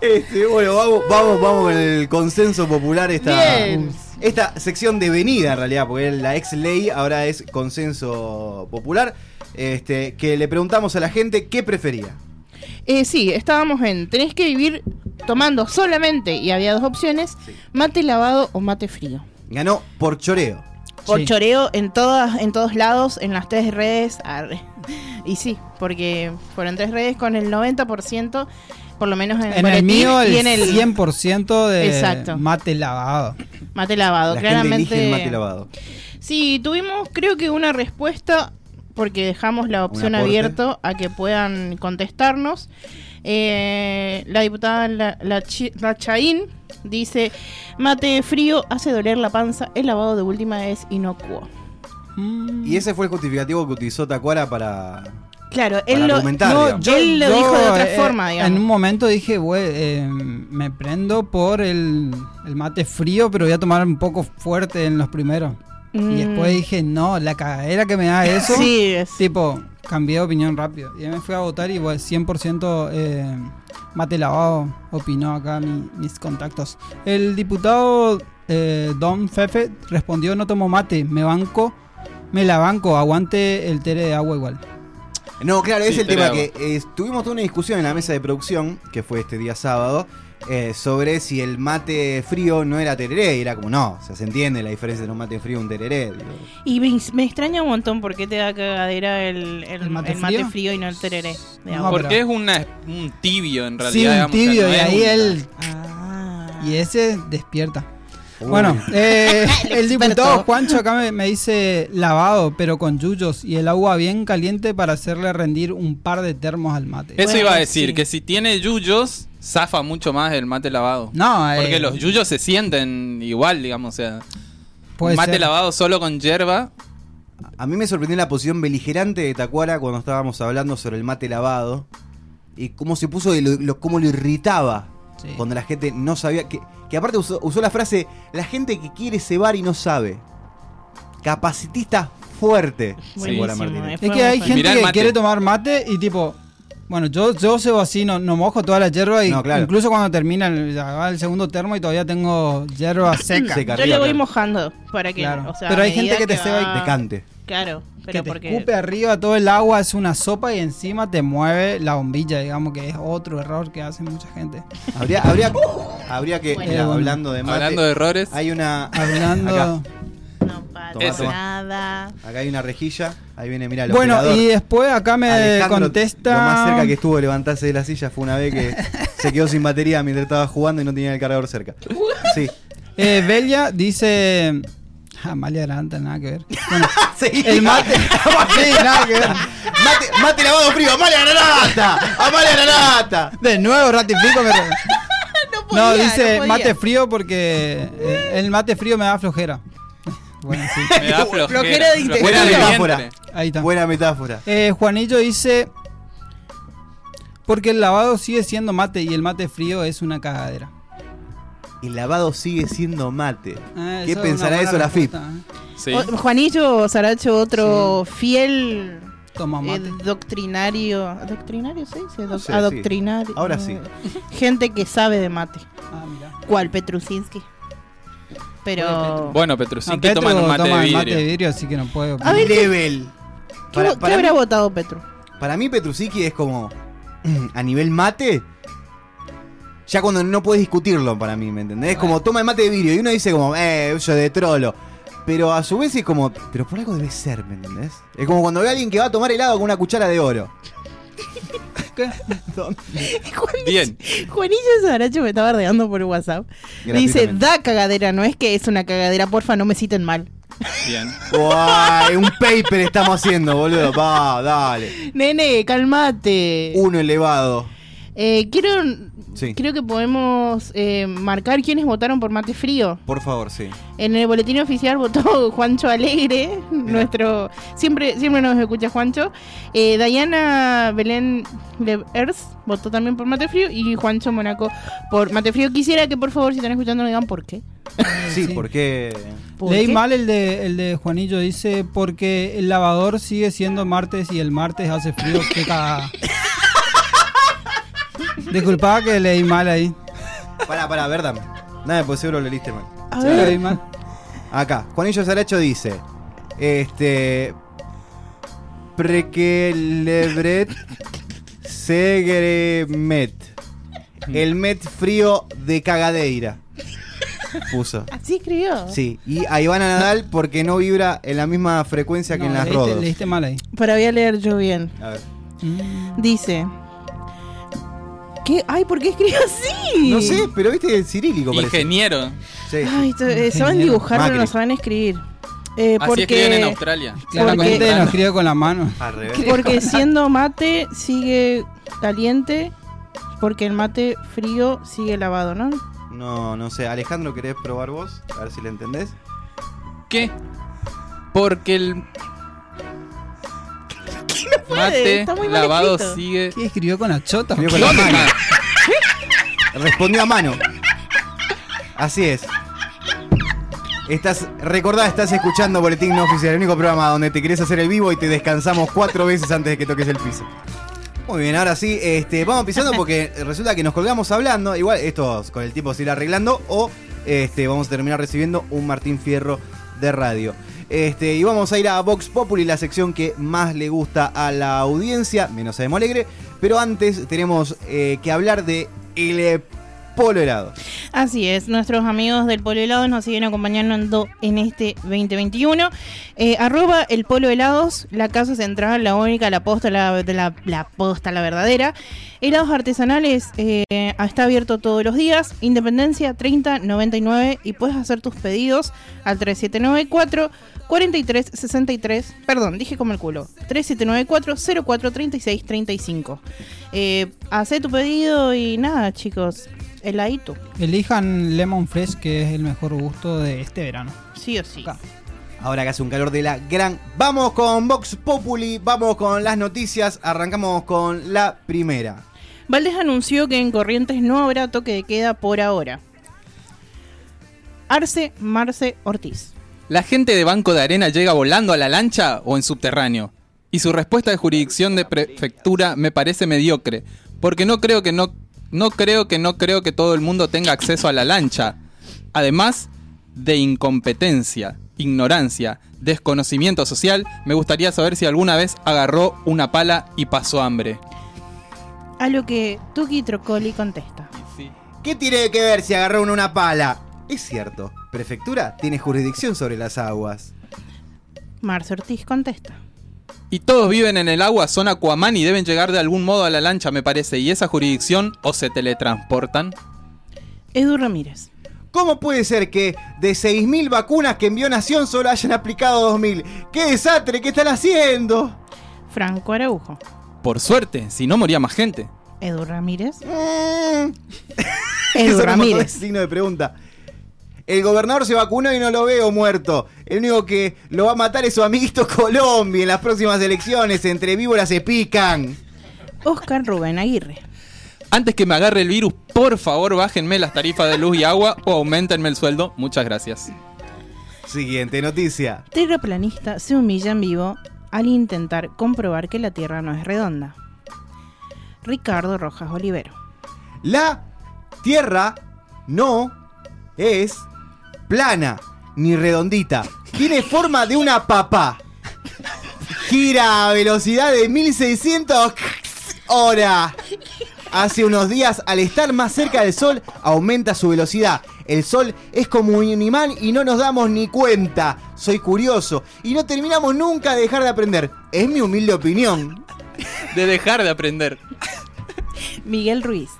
Este, bueno, vamos, vamos, vamos con el consenso popular esta, Bien. esta sección de venida en realidad, porque la ex ley ahora es consenso popular. Este, que le preguntamos a la gente qué prefería. Eh, sí, estábamos en, tenés que vivir tomando solamente, y había dos opciones, mate lavado o mate frío. Ganó por choreo. Por Sí. choreo en todas, en todos lados, en las tres redes. arre. Y sí, porque fueron tres redes con el 90%, por lo menos en, En el mío, el, y en el 100% de Exacto. mate lavado. mate lavado. La gente elige Claramente. el mate lavado. Sí, tuvimos creo que una respuesta porque dejamos la opción abierta a que puedan contestarnos. Eh, la diputada La, la, La Chaín dice, mate frío hace doler la panza, el lavado de última es inocuo. Y ese fue el justificativo que utilizó Tacuara para. Claro, él lo, no, él lo dijo de otra eh, forma, En digamos. un momento dije, "Güey, eh, me prendo por el, el mate frío, pero voy a tomar un poco fuerte en los primeros. Mm. Y después dije, no, la cagadera que me da eso. Sí, es- Tipo, cambié de opinión rápido. Y me fui a votar y bueno, 100% eh, mate lavado, opinó acá mi- mis contactos. El diputado eh, Don Fefe respondió, no tomo mate, me banco, me la banco, aguante el tere de agua igual. No, claro, es el tema que eh, tuvimos toda una discusión en la mesa de producción, que fue este día sábado, eh, sobre si el mate frío no era tereré. Y era como, no, o sea, se entiende la diferencia entre un mate frío y un tereré. digo. Y me, me extraña un montón por qué te da cagadera el, el- ¿El mate el mate frío? y no el tereré. No. Porque pero- es una, un tibio en realidad. Sí, un digamos, o sea, tibio, no y ahí él... Ah. Y ese despierta. Bueno, eh, El diputado Juancho acá me, me dice lavado, pero con yuyos y el agua bien caliente para hacerle rendir un par de termos al mate. Eso Bueno, iba a decir, sí. que si tiene yuyos, zafa mucho más el mate lavado. No, eh, Porque los yuyos se sienten igual, digamos, o sea, puede mate ser. lavado solo con hierba. A mí me sorprendió la posición beligerante de Tacuara cuando estábamos hablando sobre el mate lavado y cómo se puso, y lo, lo- cómo lo irritaba Sí. cuando la gente no sabía. Que, que aparte usó, usó la frase: la gente que quiere cebar y no sabe. Capacitista fuerte. Buenísimo, Tacuara Martínez. eh. Es que hay gente que quiere tomar mate y tipo, bueno, yo, yo cebo así, no, no mojo toda la hierba y No, claro. incluso cuando termina el, va el segundo termo y todavía tengo hierba seca. Seca. Yo arriba, le voy claro. mojando para que. Claro. o sea, Pero hay gente que te ceba y va- Decante. Claro, que pero te porque. escupe arriba todo el agua, es una sopa y encima te mueve la bombilla, digamos que es otro error que hace mucha gente. Habría, habría, habría que, Bueno. mira, hablando de mate, Hablando de errores, hay una. Hablando... Acá, No pasa Toma, toma. nada. acá hay una rejilla. Ahí viene, mira, el Bueno, operador. y después acá me Alejandro, contesta... Lo más cerca que estuvo de levantarse de la silla fue una vez que se quedó sin batería mientras estaba jugando y no tenía el cargador cerca. Sí. Eh, Belia dice... Amalia Aranta, nada que ver. Bueno, Sí. el mate... sí, nada que ver. Mate, mate lavado frío, Amalia Granata. Amalia Granata. De nuevo ratifico. podía, no, dice no podía. mate frío porque eh, el mate frío me da flojera. Bueno, sí. me da flojera. Flojera de flojera Buena metáfora. vientre. Ahí está. Buena metáfora. Eh, Juanillo dice... Porque el lavado sigue siendo mate y el mate frío es una cagadera. El lavado sigue siendo mate. Ah, ¿Qué pensará eso la FIP? ¿eh? Sí. O- Juanillo Saracho, otro fiel Toma eh, doctrinario. ¿Doctrinario se dice? Doc- Sí, sí. Adoctrinario. Ahora sí. Gente que sabe de mate. Ah, mirá. ¿Cuál? Petrusinski. Pero. Bueno, Petrusinski No, Petro toman un mate de toma el vidrio. mate de vidrio, así que no puedo. A ver, Level. ¿Qué, Para, qué para habrá mí, votado Petru? para mí Petrusiki es como a nivel mate. Ya cuando no puedes discutirlo para mí, ¿me entendés? Es como toma el mate de vidrio y uno dice como, eh, yo de trolo. Pero a su vez es como, pero por algo debe ser, ¿me entendés? Es como cuando ve a alguien que va a tomar helado con una cuchara de oro. ¿Qué? Bien. Juanillo Saracho me estaba bardeando por WhatsApp. Dice, da cagadera, no es que es una cagadera, porfa, no me citen mal. Bien. Guay, un paper estamos haciendo, boludo. Va, dale. Nene, calmate. Uno elevado. Eh, quiero. Sí. Creo que podemos eh, marcar quiénes votaron por mate frío. Por favor, sí. En el boletín oficial votó Juancho Alegre, nuestro siempre siempre nos escucha Juancho. Eh, Diana Belén Levers votó también por Mate Frío y Juancho Monaco por Mate Frío. Quisiera que por favor si están escuchando me digan por qué. Sí, Sí. porque. ¿Por Leí qué? mal el de, el de Juanillo, dice porque el lavador sigue siendo martes y el martes hace frío. Qué cagada. Disculpa que leí mal ahí. Pará, pará, verdad. Nada, pues seguro lo leíste mal. A Sí, ver, leí mal. Acá, Juanillo Saracho dice: Este. Prekelebret Segremet. El Met frío de cagadeira. Puso. así escribió. Sí, y a Ivana Nadal porque no vibra en la misma frecuencia que No, en las leíste, rodos. leíste mal ahí. Pero voy a leer yo bien. A ver. Dice. ¿Qué? Ay, ¿por qué escribió así? No sé, pero viste el cirílico parece. Ingeniero. Sí. Ay, eh, saben dibujar, pero no saben escribir. Eh, Así porque, escriben en Australia. Claramente Porque- lo escribe con la mano. Al revés. porque siendo mate sigue caliente, porque el mate frío sigue lavado, ¿no? No, no sé. Alejandro, ¿querés probar vos? A ver si le entendés. ¿Qué? Porque el puede, mate está muy mal lavado escrito. sigue. ¿Qué escribió con la chota? Escribió con la mano. Respondió a mano. Así es. Estás, recordá, estás escuchando Boletín No Oficial, el único programa donde te querés hacer el vivo y te descansamos cuatro veces antes de que toques el piso. Muy bien, ahora sí, este, vamos pisando porque resulta que nos colgamos hablando. Igual esto con el tiempo se irá arreglando o este, vamos a terminar recibiendo un Martín Fierro de radio. Este, y vamos a ir a Vox Populi, la sección que más le gusta a la audiencia, menos a Demo Alegre. Pero antes tenemos eh, que hablar de el Polo Helado. Así es, nuestros amigos del Polo Helados nos siguen acompañando en este 2021. Eh, arroba el Polo Helados, la casa central, la única, la posta, la, posta, la verdadera. Helados artesanales eh, está abierto todos los días. Independencia 3099 y puedes hacer tus pedidos al 3794 4363. Perdón, dije como el culo. 3794 043635. Eh, tu pedido y nada, chicos. Heladito. Elijan Lemon Fresh, que es el mejor gusto de este verano. Sí o sí. Ahora que hace un calor de la gran. Vamos con Vox Populi, vamos con las noticias. Arrancamos con la primera. Valdés anunció que en Corrientes no habrá toque de queda por ahora. Arce Marce Ortiz. ¿La gente de Banco de Arena llega volando a la lancha o en subterráneo? Y su respuesta de jurisdicción de prefectura me parece mediocre, porque no creo que no, no creo que no creo que todo el mundo tenga acceso a la lancha. Además de incompetencia, ignorancia, desconocimiento social, me gustaría saber si alguna vez agarró una pala y pasó hambre. A lo que Tuki Trocoli contesta. ¿Qué tiene que ver si agarró uno una pala? Es cierto, prefectura tiene jurisdicción sobre las aguas. Marce Ortiz contesta. Y todos viven en el agua, son Aquaman y deben llegar de algún modo a la lancha, me parece. ¿Y esa jurisdicción o se teletransportan? Edu Ramírez. ¿Cómo puede ser que de 6.000 vacunas que envió Nación solo hayan aplicado 2.000? ¡Qué desastre! ¿Qué están haciendo? Franco Araujo. Por suerte, si no moría más gente. Edu Ramírez. Mm. Edu Ramírez. es signo de pregunta. El gobernador se vacunó y no lo veo muerto. El único que lo va a matar es su amiguito Colombia en las próximas elecciones. Entre víboras se pican. Oscar Rubén Aguirre. Antes que me agarre el virus, por favor bájenme las tarifas de luz y agua o aumentenme el sueldo. Muchas gracias. Siguiente noticia. Terraplanista se humilla en vivo al intentar comprobar que la Tierra no es redonda. Ricardo Rojas Olivero. La Tierra no es plana ni redondita. Tiene forma de una papa. Gira a velocidad de 1600 hora. Hace unos días, al estar más cerca del Sol, aumenta su velocidad. El Sol es como un imán y no nos damos ni cuenta. Soy curioso y no terminamos nunca de dejar de aprender. Es mi humilde opinión. De dejar de aprender. Miguel Ruiz.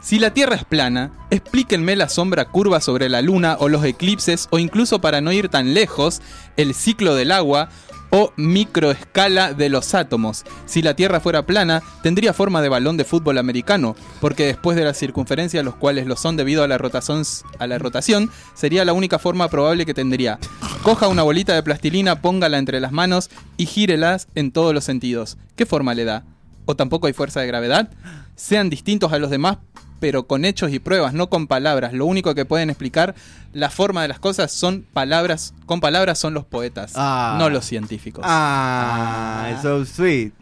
Si la Tierra es plana, explíquenme la sombra curva sobre la Luna o los eclipses o incluso para no ir tan lejos, el ciclo del agua o microescala de los átomos. Si la Tierra fuera plana, tendría forma de balón de fútbol americano, porque después de la circunferencia, los cuales lo son debido a la rotación, a la rotación sería la única forma probable que tendría. Coja una bolita de plastilina, póngala entre las manos y gírelas en todos los sentidos. ¿Qué forma le da? ¿O tampoco hay fuerza de gravedad? Sean distintos a los demás, pero con hechos y pruebas, no con palabras. Lo único que pueden explicar la forma de las cosas son palabras. Con palabras son los poetas, Ah. no los científicos. Ah, so sweet.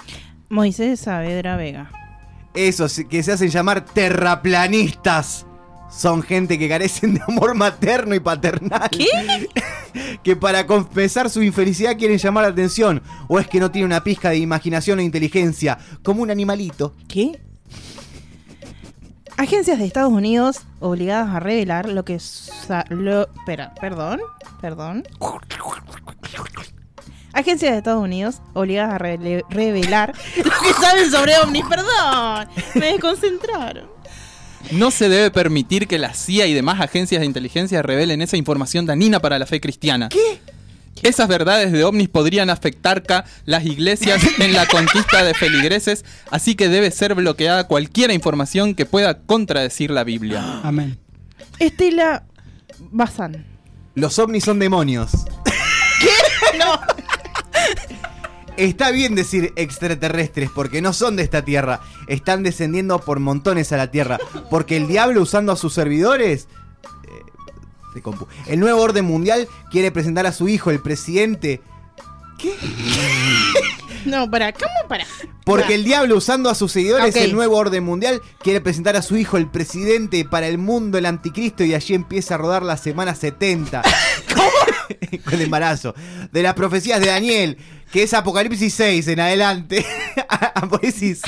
Moisés Saavedra Vega. Esos que se hacen llamar terraplanistas son gente que carecen de amor materno y paternal. ¿Qué? que para confesar su infelicidad quieren llamar la atención. O es que no tiene una pizca de imaginación o inteligencia, como un animalito. ¿Qué? Agencias de Estados Unidos obligadas a revelar lo que... lo, espera, perdón, perdón. Agencias de Estados Unidos obligadas a revelar lo que saben sobre ovnis, perdón. Me desconcentraron. No se debe permitir que la CIA y demás agencias de inteligencia revelen esa información dañina para la fe cristiana. ¿Qué? Esas verdades de ovnis podrían afectar ca- las iglesias en la conquista de feligreses, así que debe ser bloqueada cualquier información que pueda contradecir la Biblia. Amén. Estela Bazán. Los ovnis son demonios. ¿Qué? No. Está bien decir extraterrestres porque no son de esta tierra. Están descendiendo por montones a la tierra. Porque el diablo usando a sus servidores... compu- El nuevo orden mundial quiere presentar a su hijo, el presidente. No, para, ¿cómo para? Porque el diablo usando a sus seguidores, Ok. el nuevo orden mundial quiere presentar a su hijo, el presidente, para el mundo, el anticristo. Y allí empieza a rodar la semana 70. con el embarazo. De las profecías de Daniel, que es Apocalipsis 6 en adelante. Apocalipsis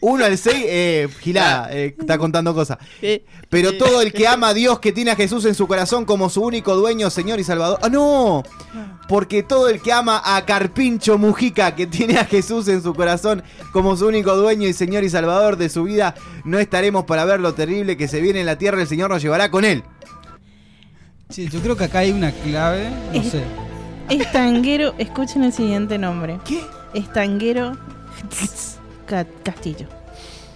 1 al 6, eh, gilada, eh, está contando cosas. Pero todo el que ama a Dios, que tiene a Jesús en su corazón como su único dueño, Señor y Salvador. ¡Ah, no! Porque todo el que ama a Carpincho Mujica, que tiene a Jesús en su corazón como su único dueño y Señor y Salvador de su vida, no estaremos para ver lo terrible que se viene en la tierra, el Señor nos llevará con él. Sí, yo creo que acá hay una clave, no sé. Estanguero, escuchen el siguiente nombre. ¿Qué? Estanguero Ca- Castillo.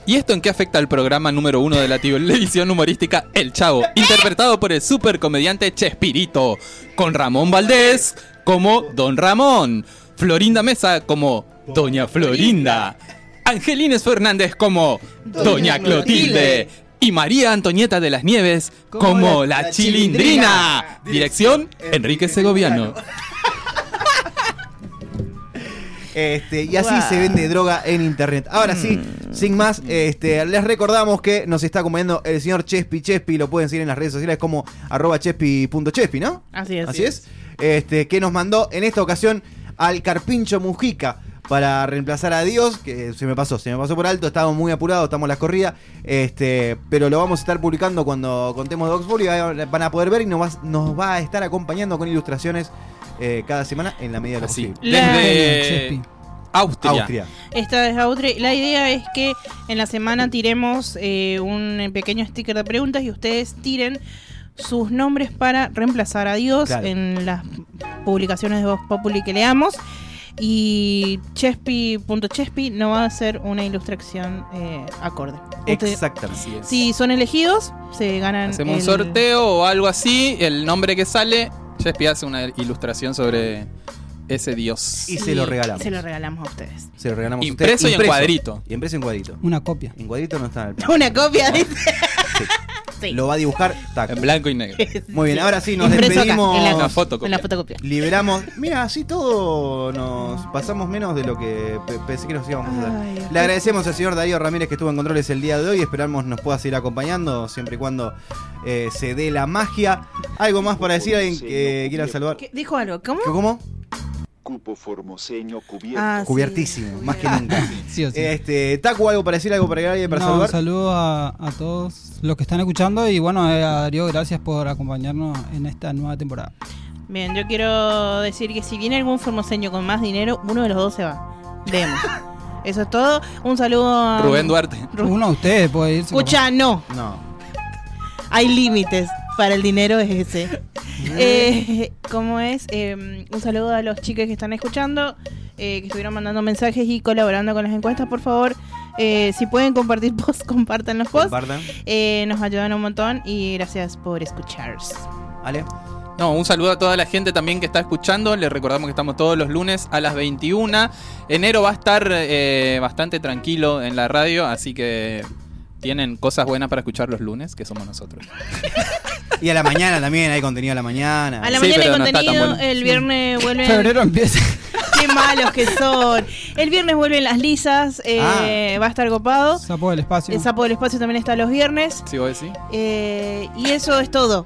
¿Y esto en qué afecta al programa número uno de la televisión humorística El Chavo? Interpretado por el supercomediante Chespirito, con Ramón Valdés como Don Ramón, Florinda Mesa como Doña Florinda, Angelines Fernández como Doña Clotilde y María Antonieta de las Nieves como la Chilindrina. Dirección Enrique Segoviano. Este, y así se vende droga en internet. Ahora sí, sin más, este, les recordamos que nos está acompañando el señor Chespi Chespi, lo pueden seguir en las redes sociales como arroba chespi.chespi, ¿no? Así es. Así es. Este, que nos mandó en esta ocasión al Carpincho Mujica para reemplazar a Dios, que se me pasó, se me pasó por alto, estábamos muy apurados, estamos en la corrida, este, pero lo vamos a estar publicando cuando contemos de Oxford y van a poder ver y nos va, nos va a estar acompañando con ilustraciones eh, cada semana en la medida de lo Así, posible. La- desde Chespi. Austria. Austria. Esta es Audrey. La idea es que en la semana tiremos eh, un pequeño sticker de preguntas y ustedes tiren sus nombres para reemplazar a Dios Claro. en las publicaciones de Voz Populi que leamos. Y Chespi.chespi no va a ser una ilustración eh, acorde. Ustedes- Exactamente. Así es. si son elegidos, se ganan. Hacemos un el- sorteo o algo así, el nombre que sale, Chespi hace una ilustración sobre ese dios. Y se lo regalamos. Se lo regalamos a ustedes. Se lo regalamos a Impreso ustedes. y en cuadrito. Y impreso en cuadrito. Una copia. En cuadrito no está en el. Una copia, dice. Sí. Lo va a dibujar. tac. En blanco y negro. Muy bien, ahora sí, nos Impreso acá, despedimos. en la, Una fotocopia. en la fotocopia. Liberamos. Mira, así todo nos pasamos menos de lo que pe- pensé que nos íbamos a Dios. Le agradecemos al señor Darío Ramírez que estuvo en controles el día de hoy. Esperamos nos pueda seguir acompañando siempre y cuando eh, se dé la magia. ¿Algo más para decir? ¿Alguien que quiera saludar? ¿Qué? Dijo algo, ¿cómo? ¿Cómo? Cupo formoseño cubierto. Ah, sí. Cubiertísimo, más que nunca. Sí o sí. Este, Taku, ¿algo para decir? ¿Algo para agregar y para No, un saludar? saludo a, a todos los que están escuchando y bueno, eh, a Darío, gracias por acompañarnos en esta nueva temporada. Bien, yo quiero decir que si viene algún formoseño con más dinero, uno de los dos se va. Vemos. Eso es todo. Un saludo a. Rubén Duarte. Ru- Uno de ustedes puede irse. Escucha, no. No. Hay límites. Para el dinero es ese. Eh, ¿Cómo es? Eh, un saludo a los chicos que están escuchando, eh, que estuvieron mandando mensajes y colaborando con las encuestas, por favor. eh, si pueden compartir posts, compartan los posts. Compartan. Eh, nos ayudan un montón y gracias por escuchar. Ale. No, un saludo a toda la gente también que está escuchando. Les recordamos que estamos todos los lunes a las 21. Enero va a estar eh, bastante tranquilo en la radio, así que tienen cosas buenas para escuchar los lunes, que somos nosotros. Y a la mañana también hay contenido a la mañana. A la Sí, mañana hay no contenido, bueno. el viernes vuelven. Febrero empieza. Qué malos que son. El viernes vuelven las lisas, eh, va a estar copado. Sapo del espacio. El sapo del espacio también está los viernes. ¿Sí vos decís? Eh, y eso es todo.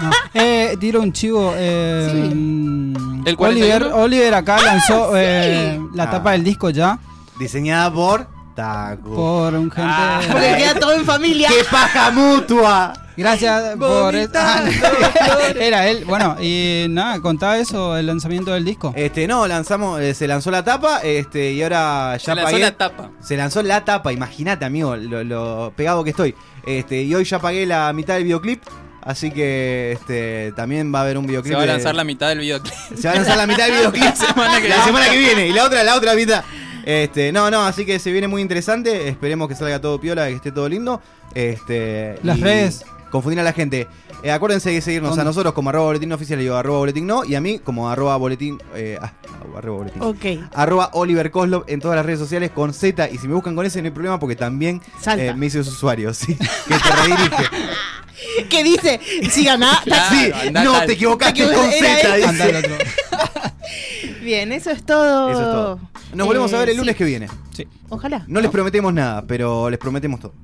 No. Eh, tiro un chivo. Eh, mm, ¿El Oliver, 41? Oliver acá lanzó eh, la Ah. tapa del disco ya Diseñada por Por un gente. Ah. Porque queda todo en familia. ¡Qué paja mutua! Gracias por eso. Era él. Bueno, y nada, contaba eso, el lanzamiento del disco. Este, no, lanzamos, eh, se lanzó la tapa, este, y ahora ya Se lanzó pagué. la tapa. Se lanzó la tapa, imagínate, amigo, lo, lo pegado que estoy. Este, y hoy ya pagué la mitad del videoclip. Así que este, también va a haber un videoclip. Se va a de- lanzar la mitad del videoclip. se va a lanzar la mitad del videoclip semana que la semana que viene. Y la otra, la otra mitad. Este, no, no, así que se viene muy interesante. Esperemos que salga todo piola, que esté todo lindo. Este, Las y redes. Confundir a la gente. Eh, acuérdense de seguirnos ¿Dónde? a nosotros como arroba boletín oficial y yo arroba boletín no. Y a mí como arroba boletín. eh, ah, arroba boletín. Ok. Arroba Oliver Koslov en todas las redes sociales con Z. Y si me buscan con ese no hay problema porque también eh, me hice usuario, sí. Que te redirige. ¿Qué dice? Si ganá. Claro, sí, no, tal. te equivocaste Te con Z. dice. Bien, eso es todo. Eso es todo. Nos volvemos Eh, a ver el lunes sí. que viene. Sí. Ojalá. No les prometemos nada, pero les prometemos todo.